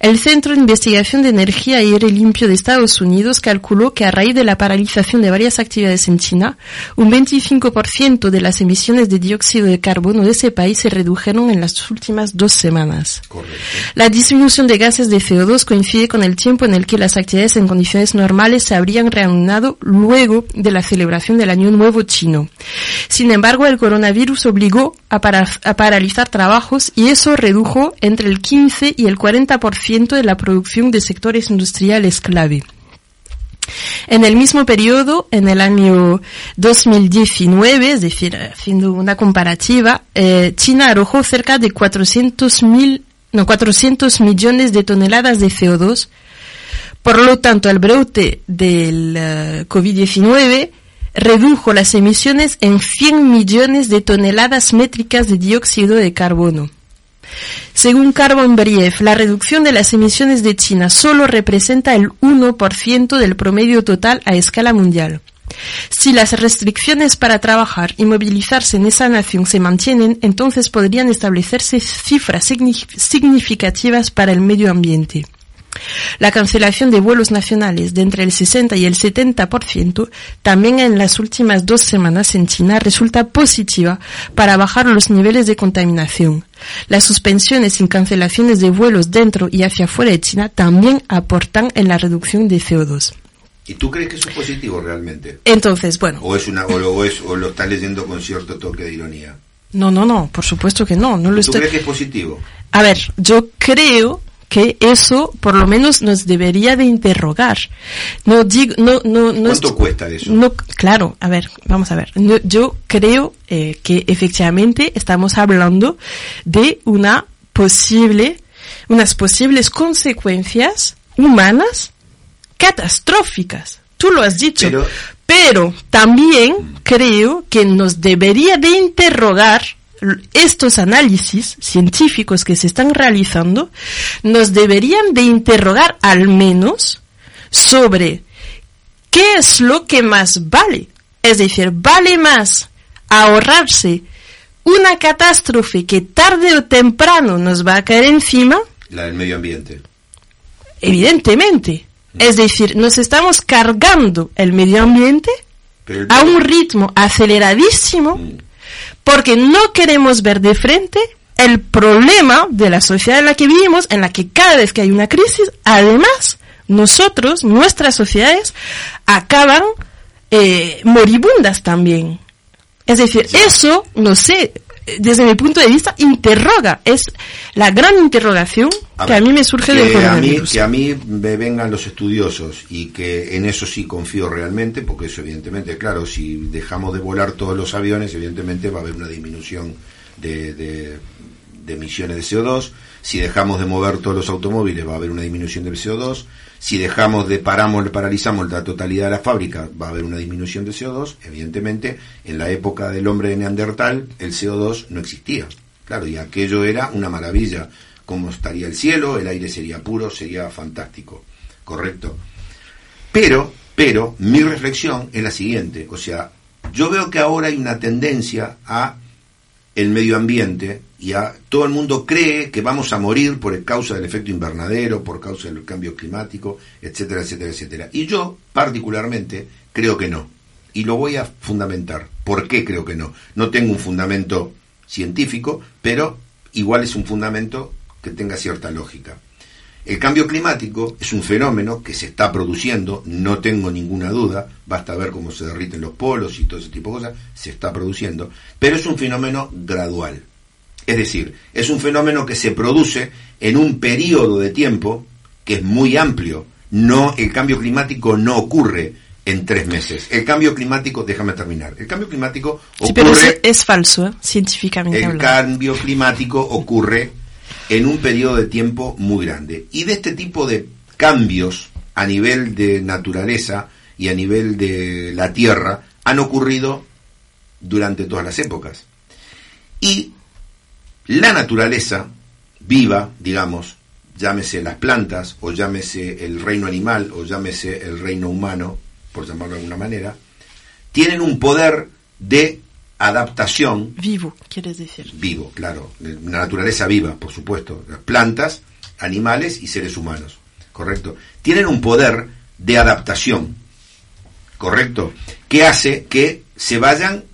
[SPEAKER 6] El Centro de Investigación de Energía y Aire Limpio de Estados Unidos calculó que a raíz de la paralización de varias actividades en China, un 25% de las emisiones de dióxido de carbono de ese país se redujeron en las últimas dos semanas.
[SPEAKER 2] Correcto.
[SPEAKER 6] La disminución de gases de CO2 coincide con el tiempo en el que las actividades en condiciones normales se habrían reanudado luego de la celebración del Año Nuevo chino. Sin embargo, el coronavirus obligó a, para- a paralizar trabajos y eso redujo entre el 15 y el 40% de la producción de sectores industriales clave. En el mismo periodo, en el año 2019, es decir, haciendo una comparativa, eh, China arrojó cerca de 400 mil, no, 400 millones de toneladas de CO2. Por lo tanto, el brote del eh, COVID-19 redujo las emisiones en 100 millones de toneladas métricas de dióxido de carbono. Según Carbon Brief, la reducción de las emisiones de China solo representa el 1% del promedio total a escala mundial. Si las restricciones para trabajar y movilizarse en esa nación se mantienen, entonces podrían establecerse cifras signi- significativas para el medio ambiente. La cancelación de vuelos nacionales de entre el 60 y el 70% también en las últimas dos semanas en China resulta positiva para bajar los niveles de contaminación. Las suspensiones y cancelaciones de vuelos dentro y hacia fuera de China también aportan en la reducción de CO2.
[SPEAKER 2] ¿Y tú crees que eso es positivo realmente?
[SPEAKER 6] Entonces, bueno,
[SPEAKER 2] ¿O, es una, o, lo, es, o lo estás leyendo con cierto toque de ironía?
[SPEAKER 6] no, no, no, por supuesto que no, no lo
[SPEAKER 2] ¿Tú
[SPEAKER 6] estoy...
[SPEAKER 2] crees que es positivo?
[SPEAKER 6] A ver, yo creo que eso por lo menos nos debería de interrogar. No digo, no, no, no
[SPEAKER 2] ¿Cuánto
[SPEAKER 6] est-
[SPEAKER 2] cuesta eso?
[SPEAKER 6] No, claro, a ver, vamos a ver. No, yo creo eh, que efectivamente estamos hablando de una posible, unas posibles consecuencias humanas catastróficas. Tú lo has dicho.
[SPEAKER 2] Pero-
[SPEAKER 6] Pero también creo que nos debería de interrogar estos análisis científicos que se están realizando, nos deberían de interrogar al menos sobre qué es lo que más vale. Es decir, vale más ahorrarse una catástrofe que tarde o temprano nos va a caer encima,
[SPEAKER 2] La del medio ambiente.
[SPEAKER 6] evidentemente. Es decir, nos estamos cargando el medio ambiente
[SPEAKER 2] el-
[SPEAKER 6] a un ritmo aceleradísimo
[SPEAKER 2] Mm.
[SPEAKER 6] Porque no queremos ver de frente el problema de la sociedad en la que vivimos, en la que cada vez que hay una crisis, además, nosotros, nuestras sociedades, acaban eh, moribundas también. Es decir, eso, no sé, desde mi punto de vista, interroga, es la gran interrogación
[SPEAKER 2] A
[SPEAKER 6] que
[SPEAKER 2] ver,
[SPEAKER 6] a mí me surge del
[SPEAKER 2] que a mí,
[SPEAKER 6] coronavirus.
[SPEAKER 2] que a mí me vengan los estudiosos y que en eso sí confío realmente, porque eso evidentemente, claro, si dejamos de volar todos los aviones, evidentemente va a haber una disminución de, de- de emisiones de CO2, si dejamos de mover todos los automóviles va a haber una disminución de CO2, si dejamos de paramos, paralizamos la totalidad de la fábrica va a haber una disminución de CO2, evidentemente en la época del hombre de Neandertal el CO2 no existía. Claro, y aquello era una maravilla. Cómo estaría el cielo, el aire sería puro, sería fantástico. Correcto. Pero, pero, mi reflexión es la siguiente. O sea, yo veo que ahora hay una tendencia a el medio ambiente y a todo el mundo cree que vamos a morir por causa del efecto invernadero, por causa del cambio climático, etcétera, etcétera, etcétera. Y yo, particularmente, creo que no. Y lo voy a fundamentar. ¿Por qué creo que no? No tengo un fundamento científico, pero igual es un fundamento que tenga cierta lógica. El cambio climático es un fenómeno que se está produciendo, no tengo ninguna duda, basta ver cómo se derriten los polos y todo ese tipo de cosas, se está produciendo, pero es un fenómeno gradual. Es decir, es un fenómeno que se produce en un periodo de tiempo que es muy amplio. No, el cambio climático no ocurre en tres meses. El cambio climático, déjame terminar, el cambio climático
[SPEAKER 6] Sí, pero
[SPEAKER 2] ocurre
[SPEAKER 6] es, es falso, ¿eh? científicamente
[SPEAKER 2] el
[SPEAKER 6] hablando.
[SPEAKER 2] cambio climático ocurre en un periodo de tiempo muy grande. Y de este tipo de cambios a nivel de naturaleza y a nivel de la Tierra han ocurrido durante todas las épocas. Y la naturaleza viva, digamos, llámese las plantas o llámese el reino animal o llámese el reino humano, por llamarlo de alguna manera, tienen un poder de adaptación.
[SPEAKER 6] Vivo, quieres decir.
[SPEAKER 2] vivo, claro, la naturaleza viva, por supuesto, las plantas, animales y seres humanos, correcto, tienen un poder de adaptación, correcto, que hace que se vayan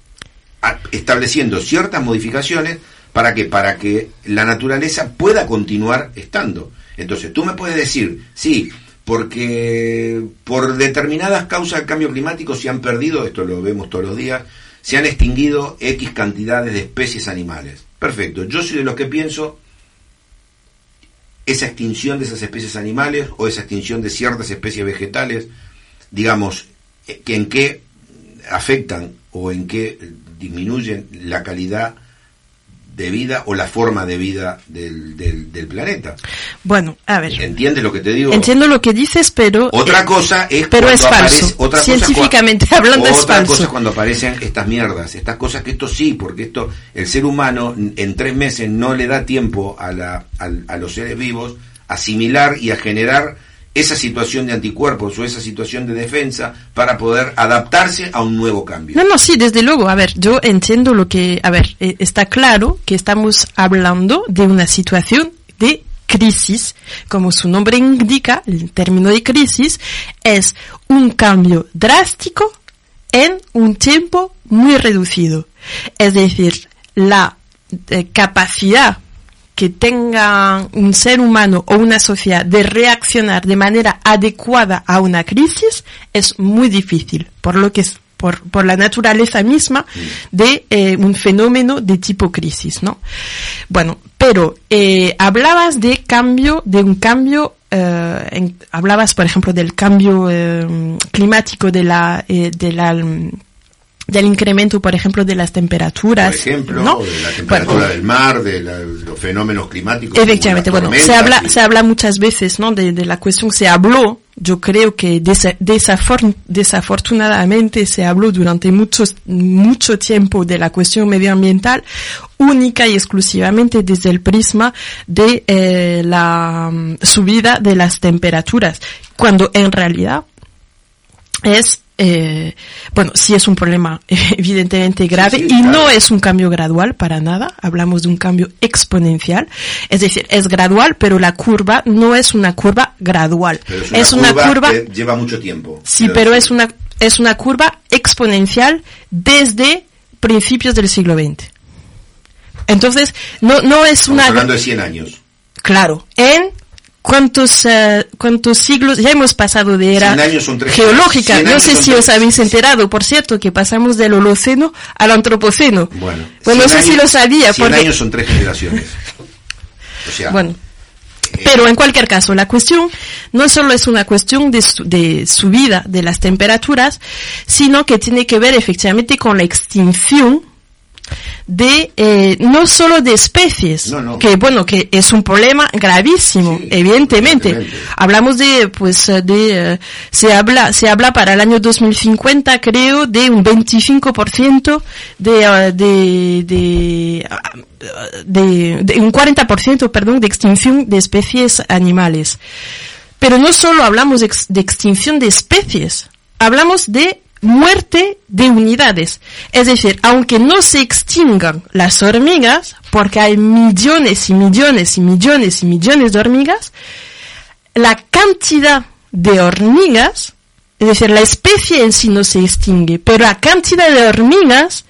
[SPEAKER 2] estableciendo ciertas modificaciones para que para que la naturaleza pueda continuar estando. Entonces, tú me puedes decir, sí, porque por determinadas causas del cambio climático se han perdido, esto lo vemos todos los días, se han extinguido X cantidades de especies animales. Perfecto, yo soy de los que pienso esa extinción de esas especies animales o esa extinción de ciertas especies vegetales, digamos, en qué afectan o en qué disminuyen la calidad de vida o la forma de vida del, del, del planeta.
[SPEAKER 6] Bueno, a ver.
[SPEAKER 2] ¿Entiendes lo que te digo?
[SPEAKER 6] Entiendo lo que dices, pero...
[SPEAKER 2] Otra
[SPEAKER 6] eh,
[SPEAKER 2] cosa es
[SPEAKER 6] pero es falso.
[SPEAKER 2] aparece- otra cosa es
[SPEAKER 6] Científicamente
[SPEAKER 2] cua-
[SPEAKER 6] hablando es
[SPEAKER 2] otra
[SPEAKER 6] falso.
[SPEAKER 2] cosa es cuando aparecen estas mierdas, estas cosas que esto sí, porque esto el ser humano en tres meses no le da tiempo a, la, al- a los seres vivos a asimilar y a generar esa situación de anticuerpos o esa situación de defensa para poder adaptarse a un nuevo cambio.
[SPEAKER 6] No, no, sí, desde luego. A ver, yo entiendo lo que, a ver, eh, está claro que estamos hablando de una situación de crisis. Como su nombre indica, el término de crisis es un cambio drástico en un tiempo muy reducido. Es decir, la eh, capacidad que tenga un ser humano o una sociedad de reaccionar de manera adecuada a una crisis es muy difícil, por lo que es por, por la naturaleza misma de eh, un fenómeno de tipo crisis, ¿no? Bueno, pero eh, hablabas de cambio, de un cambio, eh, hablabas, por ejemplo, del cambio eh, climático de la, eh, de la del incremento, por ejemplo, de las temperaturas,
[SPEAKER 2] Por ejemplo,
[SPEAKER 6] ¿no?
[SPEAKER 2] de la temperatura
[SPEAKER 6] Bueno,
[SPEAKER 2] del mar, de la- los fenómenos climáticos.
[SPEAKER 6] Efectivamente, bueno, se habla,
[SPEAKER 2] y-
[SPEAKER 6] se habla muchas veces, ¿no? De, de la cuestión, se habló, yo creo que desa- desafor- desafortunadamente se habló durante muchos, mucho tiempo de la cuestión medioambiental, única y exclusivamente desde el prisma de eh, la mm, subida de las temperaturas, cuando en realidad es eh, bueno, sí es un problema evidentemente grave
[SPEAKER 2] sí,
[SPEAKER 6] y
[SPEAKER 2] claro.
[SPEAKER 6] no es un cambio gradual para nada, hablamos de un cambio exponencial, es decir, es gradual, pero la curva no es una curva gradual, es una, curva,
[SPEAKER 2] que lleva mucho tiempo.
[SPEAKER 6] sí, pero es una es una curva exponencial desde principios del siglo XX. Entonces, no no es
[SPEAKER 2] Estamos
[SPEAKER 6] una
[SPEAKER 2] hablando de 100 años.
[SPEAKER 6] Claro, en cuántos eh, cuántos siglos ya hemos pasado de era
[SPEAKER 2] 100 años son tres-
[SPEAKER 6] geológica.
[SPEAKER 2] 100
[SPEAKER 6] No sé si os habéis enterado, por cierto, que pasamos del Holoceno al Antropoceno.
[SPEAKER 2] Bueno,
[SPEAKER 6] Bueno, no
[SPEAKER 2] 100
[SPEAKER 6] sé si
[SPEAKER 2] años-
[SPEAKER 6] lo sabía,
[SPEAKER 2] 100
[SPEAKER 6] porque
[SPEAKER 2] años son tres generaciones. O sea,
[SPEAKER 6] bueno. Pero en cualquier caso, la cuestión no solo es una cuestión de, su- de subida de las temperaturas, sino que tiene que ver efectivamente con la extinción de eh, no solo de especies,
[SPEAKER 2] No, no.
[SPEAKER 6] que bueno, que es un problema gravísimo,
[SPEAKER 2] Sí,
[SPEAKER 6] evidentemente.
[SPEAKER 2] evidentemente.
[SPEAKER 6] Hablamos de, pues, eh, de, eh, se habla, se habla para el año 2050, creo, de un 25% de, eh, de, de, ah, de, de un 40%, perdón, de extinción de especies animales. Pero no solo hablamos de, ex- de extinción de especies, hablamos de muerte de unidades. Es decir, aunque no se extingan las hormigas, porque hay millones y millones y millones y millones de hormigas, la cantidad de hormigas, es decir, la especie en sí no se extingue, pero la cantidad de hormigas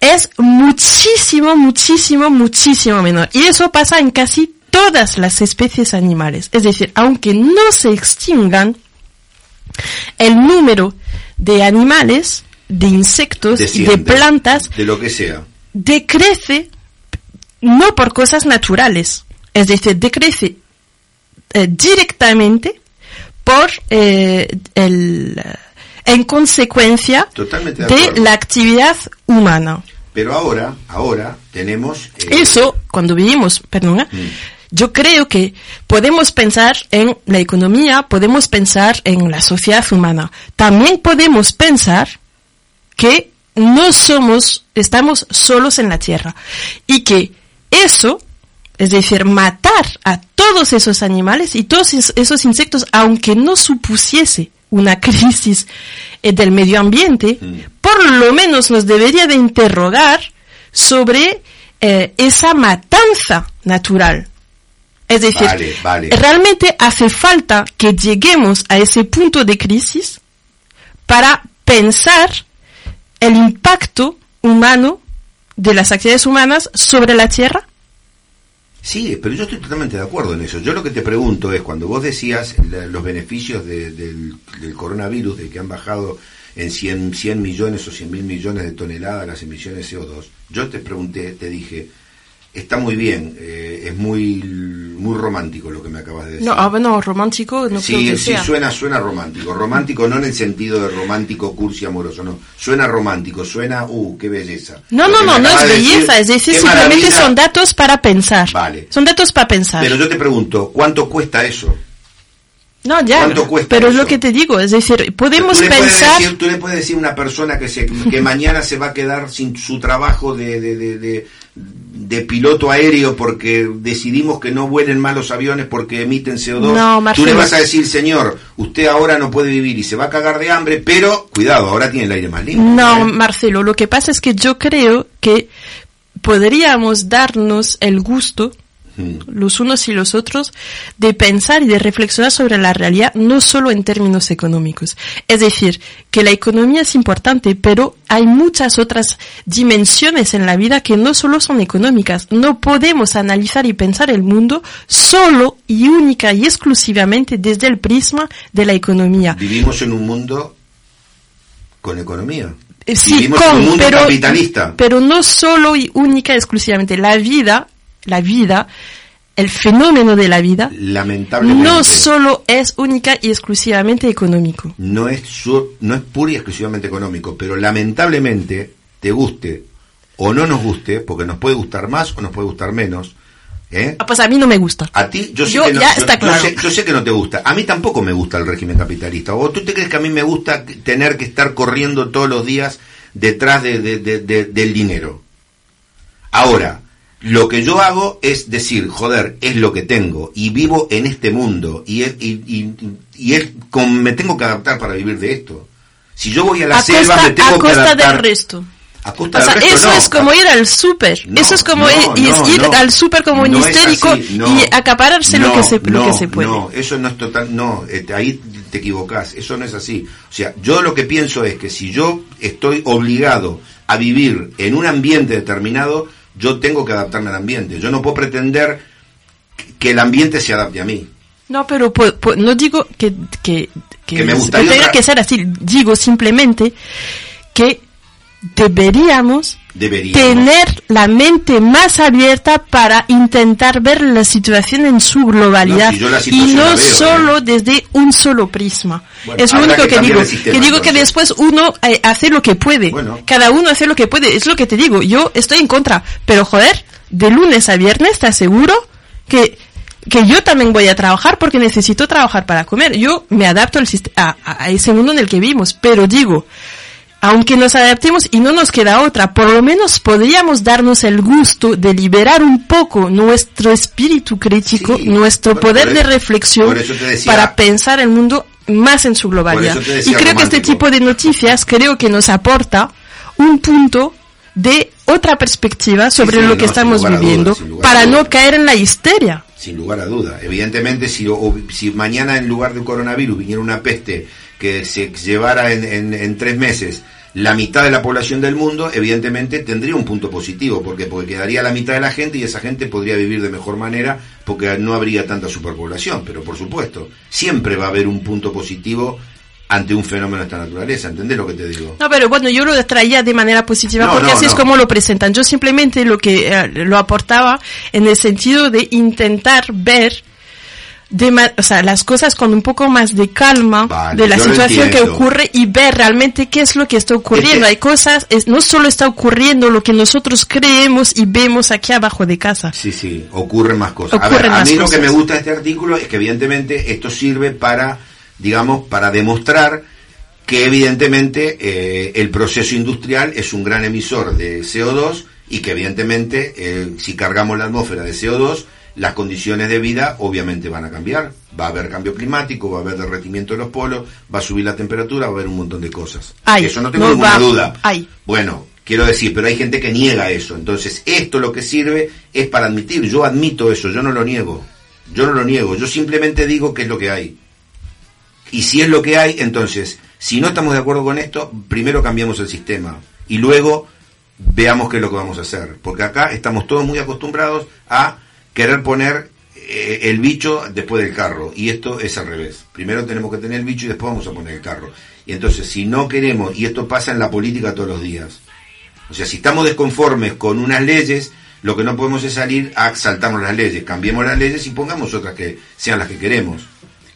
[SPEAKER 6] es muchísimo, muchísimo, muchísimo menor. Y eso pasa en casi todas las especies animales. Es decir, aunque no se extingan, el número de animales, de insectos de plantas
[SPEAKER 2] De lo que sea.
[SPEAKER 6] decrece no por cosas naturales, es decir, decrece eh, directamente por eh, el en consecuencia
[SPEAKER 2] Totalmente de
[SPEAKER 6] la actividad humana.
[SPEAKER 2] Pero ahora, ahora tenemos... eh,
[SPEAKER 6] Eso, cuando vivimos, perdona,
[SPEAKER 2] Mm.
[SPEAKER 6] Yo creo que podemos pensar en la economía, podemos pensar en la sociedad humana. También podemos pensar que no somos, estamos solos en la Tierra. Y que eso, es decir, matar a todos esos animales y todos es- esos insectos, aunque no supusiese una crisis eh, del medio ambiente, por lo menos nos debería de interrogar sobre eh, esa matanza natural. Es decir,
[SPEAKER 2] Vale, vale.
[SPEAKER 6] realmente hace falta que lleguemos a ese punto de crisis para pensar el impacto humano de las actividades humanas sobre la Tierra.
[SPEAKER 2] Sí, pero yo estoy totalmente de acuerdo en eso. Yo lo que te pregunto es, cuando vos decías la- los beneficios de- del, del coronavirus, de que han bajado en 100, 100 millones o 100 mil millones de toneladas las emisiones de CO2, yo te pregunté, te dije, está muy bien, eh, es muy, muy romántico lo que me acabas de decir.
[SPEAKER 6] No, ah, no, romántico no creo
[SPEAKER 2] Sí,
[SPEAKER 6] que
[SPEAKER 2] sí
[SPEAKER 6] sea.
[SPEAKER 2] suena, suena romántico. Romántico no en el sentido de romántico, cursi, amoroso, no. Suena romántico, suena, uh, qué belleza.
[SPEAKER 6] No,
[SPEAKER 2] Lo
[SPEAKER 6] no, no, no es
[SPEAKER 2] decir,
[SPEAKER 6] belleza, es decir, simplemente
[SPEAKER 2] maravilla.
[SPEAKER 6] son datos para pensar.
[SPEAKER 2] Vale.
[SPEAKER 6] Son datos para pensar.
[SPEAKER 2] Pero yo te pregunto, ¿cuánto cuesta eso?
[SPEAKER 6] No, ya.
[SPEAKER 2] ¿cuánto cuesta
[SPEAKER 6] pero es lo que te digo, es decir, podemos
[SPEAKER 2] tú
[SPEAKER 6] pensar.
[SPEAKER 2] decir, tú le puedes decir a una persona que se que mañana se va a quedar sin su trabajo de, de, de, piloto aéreo porque decidimos que no vuelen más los aviones porque emiten CO2.
[SPEAKER 6] No,
[SPEAKER 2] tú
[SPEAKER 6] Marcelo.
[SPEAKER 2] le vas a decir, señor, usted ahora no puede vivir y se va a cagar de hambre, pero cuidado, ahora tiene el aire más limpio.
[SPEAKER 6] No,
[SPEAKER 2] ¿eh?
[SPEAKER 6] Marcelo, lo que pasa es que yo creo que podríamos darnos el gusto. Los unos y los otros de pensar y de reflexionar sobre la realidad no solo en términos económicos. Es decir, que la economía es importante, pero hay muchas otras dimensiones en la vida que no solo son económicas. No podemos analizar y pensar el mundo solo y única y exclusivamente desde el prisma de la economía.
[SPEAKER 2] Vivimos en un mundo con economía.
[SPEAKER 6] Eh, Sí, con, pero,
[SPEAKER 2] capitalista.
[SPEAKER 6] pero no solo y única exclusivamente. La vida, la vida, el fenómeno de la vida,
[SPEAKER 2] Lamentablemente.
[SPEAKER 6] no solo es única y exclusivamente económico.
[SPEAKER 2] no es no es pura y exclusivamente económico, pero lamentablemente te guste o no nos guste, porque nos puede gustar más o nos puede gustar menos, ¿eh?
[SPEAKER 6] Ah, pues a mí no me gusta.
[SPEAKER 2] A ti, yo sé
[SPEAKER 6] Yo-
[SPEAKER 2] que no,
[SPEAKER 6] ya
[SPEAKER 2] yo-
[SPEAKER 6] está
[SPEAKER 2] yo
[SPEAKER 6] claro.
[SPEAKER 2] sé, yo sé que no te gusta. A mí tampoco me gusta el régimen capitalista. ¿O tú te crees que a mí me gusta tener que estar corriendo todos los días detrás de- de- de- de- del dinero? Ahora, lo que yo hago es decir, joder, es lo que tengo y vivo en este mundo y es, y, y- y es como me tengo que adaptar para vivir de esto. Si yo voy a la
[SPEAKER 6] A
[SPEAKER 2] selva
[SPEAKER 6] costa,
[SPEAKER 2] me tengo
[SPEAKER 6] a
[SPEAKER 2] que
[SPEAKER 6] costa
[SPEAKER 2] adaptar.
[SPEAKER 6] del resto.
[SPEAKER 2] A costa
[SPEAKER 6] O
[SPEAKER 2] del
[SPEAKER 6] sea,
[SPEAKER 2] resto,
[SPEAKER 6] eso
[SPEAKER 2] no.
[SPEAKER 6] es como ir al súper.
[SPEAKER 2] No,
[SPEAKER 6] eso es como
[SPEAKER 2] no,
[SPEAKER 6] ir,
[SPEAKER 2] no,
[SPEAKER 6] ir al súper como un
[SPEAKER 2] es
[SPEAKER 6] histérico
[SPEAKER 2] así,
[SPEAKER 6] y acapararse lo, que se, lo que se puede.
[SPEAKER 2] No, eso no es total, no, eh, ahí te equivocás, eso no es así. O sea, yo lo que pienso es que si yo estoy obligado a vivir en un ambiente determinado, yo tengo que adaptarme al ambiente. Yo no puedo pretender que el ambiente se adapte a mí.
[SPEAKER 6] No, pero po- po- no digo que, que, que,
[SPEAKER 2] Que me gustaría
[SPEAKER 6] que ser así. Digo simplemente que deberíamos
[SPEAKER 2] Deberíamos.
[SPEAKER 6] tener la mente más abierta para intentar ver la situación en su globalidad
[SPEAKER 2] No, si
[SPEAKER 6] y no
[SPEAKER 2] veo,
[SPEAKER 6] solo desde un solo prisma.
[SPEAKER 2] Bueno,
[SPEAKER 6] es lo único
[SPEAKER 2] que
[SPEAKER 6] digo.
[SPEAKER 2] sistema,
[SPEAKER 6] que digo que después uno eh, hace lo que puede.
[SPEAKER 2] Bueno.
[SPEAKER 6] Cada uno hace lo que puede. Es lo que te digo. Yo estoy en contra. Pero joder, de lunes a viernes te aseguro que que yo también voy a trabajar porque necesito trabajar para comer. Yo me adapto al a- a ese mundo en el que vivimos, pero digo, aunque nos adaptemos y no nos queda otra, por lo menos podríamos darnos el gusto de liberar un poco nuestro espíritu crítico,
[SPEAKER 2] Sí,
[SPEAKER 6] nuestro poder de reflexión
[SPEAKER 2] decía-
[SPEAKER 6] para pensar el mundo más en su globalidad. Y creo que este tipo de noticias creo que nos aporta un punto de otra perspectiva sobre
[SPEAKER 2] sí,
[SPEAKER 6] lo que estamos viviendo para no caer en la histeria.
[SPEAKER 2] Sin lugar a duda. Evidentemente, si, o- si mañana en lugar del coronavirus viniera una peste que se llevara en, en- en tres meses la mitad de la población del mundo, evidentemente tendría un punto positivo. ¿Por qué? Porque quedaría la mitad de la gente y esa gente podría vivir de mejor manera porque no habría tanta superpoblación. Pero por supuesto, siempre va a haber un punto positivo ante un fenómeno de esta naturaleza. ¿Entendés lo que te digo?
[SPEAKER 6] No, pero bueno, yo lo traía de manera positiva
[SPEAKER 2] No,
[SPEAKER 6] porque
[SPEAKER 2] no,
[SPEAKER 6] así es
[SPEAKER 2] no.
[SPEAKER 6] como lo presentan. Yo simplemente lo que eh, lo aportaba en el sentido de intentar ver de ma- o sea, las cosas con un poco más de calma
[SPEAKER 2] Vale,
[SPEAKER 6] de la situación que ocurre y ver realmente qué es lo que está ocurriendo.
[SPEAKER 2] Este-
[SPEAKER 6] Hay cosas, es, no solo está ocurriendo lo que nosotros creemos y vemos aquí abajo de casa.
[SPEAKER 2] Sí, sí, ocurren más cosas. a ver, a mí lo que me gusta de este artículo es que evidentemente esto sirve para, digamos, para demostrar que evidentemente eh, el proceso industrial es un gran emisor de CO2 y que evidentemente eh, si cargamos la atmósfera de CO2 las condiciones de vida obviamente van a cambiar. Va a haber cambio climático, va a haber derretimiento de los polos, va a subir la temperatura, va a haber un montón de cosas. Eso no tengo
[SPEAKER 6] no
[SPEAKER 2] ninguna
[SPEAKER 6] va-
[SPEAKER 2] duda. Bueno, quiero decir, pero hay gente que niega eso. Entonces, esto lo que sirve es para admitir. Yo admito eso, yo no lo niego. Yo no lo niego, yo simplemente digo que es lo que hay. Y si es lo que hay, entonces, si no estamos de acuerdo con esto, primero cambiamos el sistema y luego veamos qué es lo que vamos a hacer. Porque acá estamos todos muy acostumbrados a querer poner eh, el bicho después del carro. Y esto es al revés. Primero tenemos que tener el bicho y después vamos a poner el carro. Y entonces, si no queremos, y esto pasa en la política todos los días, o sea, si estamos desconformes con unas leyes, Lo que no podemos es salir a saltarnos las leyes. Cambiemos las leyes y pongamos otras que sean las que queremos.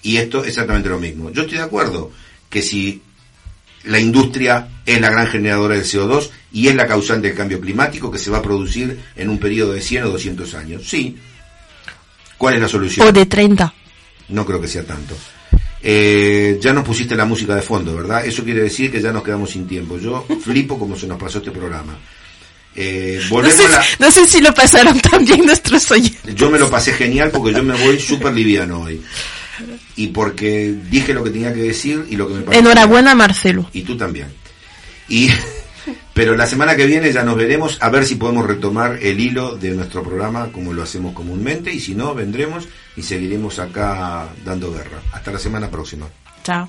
[SPEAKER 2] Y esto es exactamente lo mismo. Yo estoy de acuerdo que si la industria es la gran generadora del CO2 y es la causante del cambio climático que se va a producir en un periodo de 100 o 200 años. Sí. ¿Cuál es la solución?
[SPEAKER 6] O de 30.
[SPEAKER 2] No creo que sea tanto. Eh, ya nos pusiste la música de fondo, ¿verdad? Eso quiere decir que ya nos quedamos sin tiempo. Yo flipo como se nos pasó este programa. Eh,
[SPEAKER 6] No
[SPEAKER 2] volvemos
[SPEAKER 6] sé,
[SPEAKER 2] a la...
[SPEAKER 6] no sé si lo pasaron también nuestros oyentes.
[SPEAKER 2] Yo me lo pasé genial porque yo me voy súper liviano hoy. Y porque dije lo que tenía que decir y lo que me pareció.
[SPEAKER 6] Enhorabuena, Marcelo.
[SPEAKER 2] Y tú también. Y, pero la semana que viene ya nos veremos a ver si podemos retomar el hilo de nuestro programa como lo hacemos comúnmente. Y si no, vendremos y seguiremos acá dando guerra. Hasta la semana próxima.
[SPEAKER 6] Chao.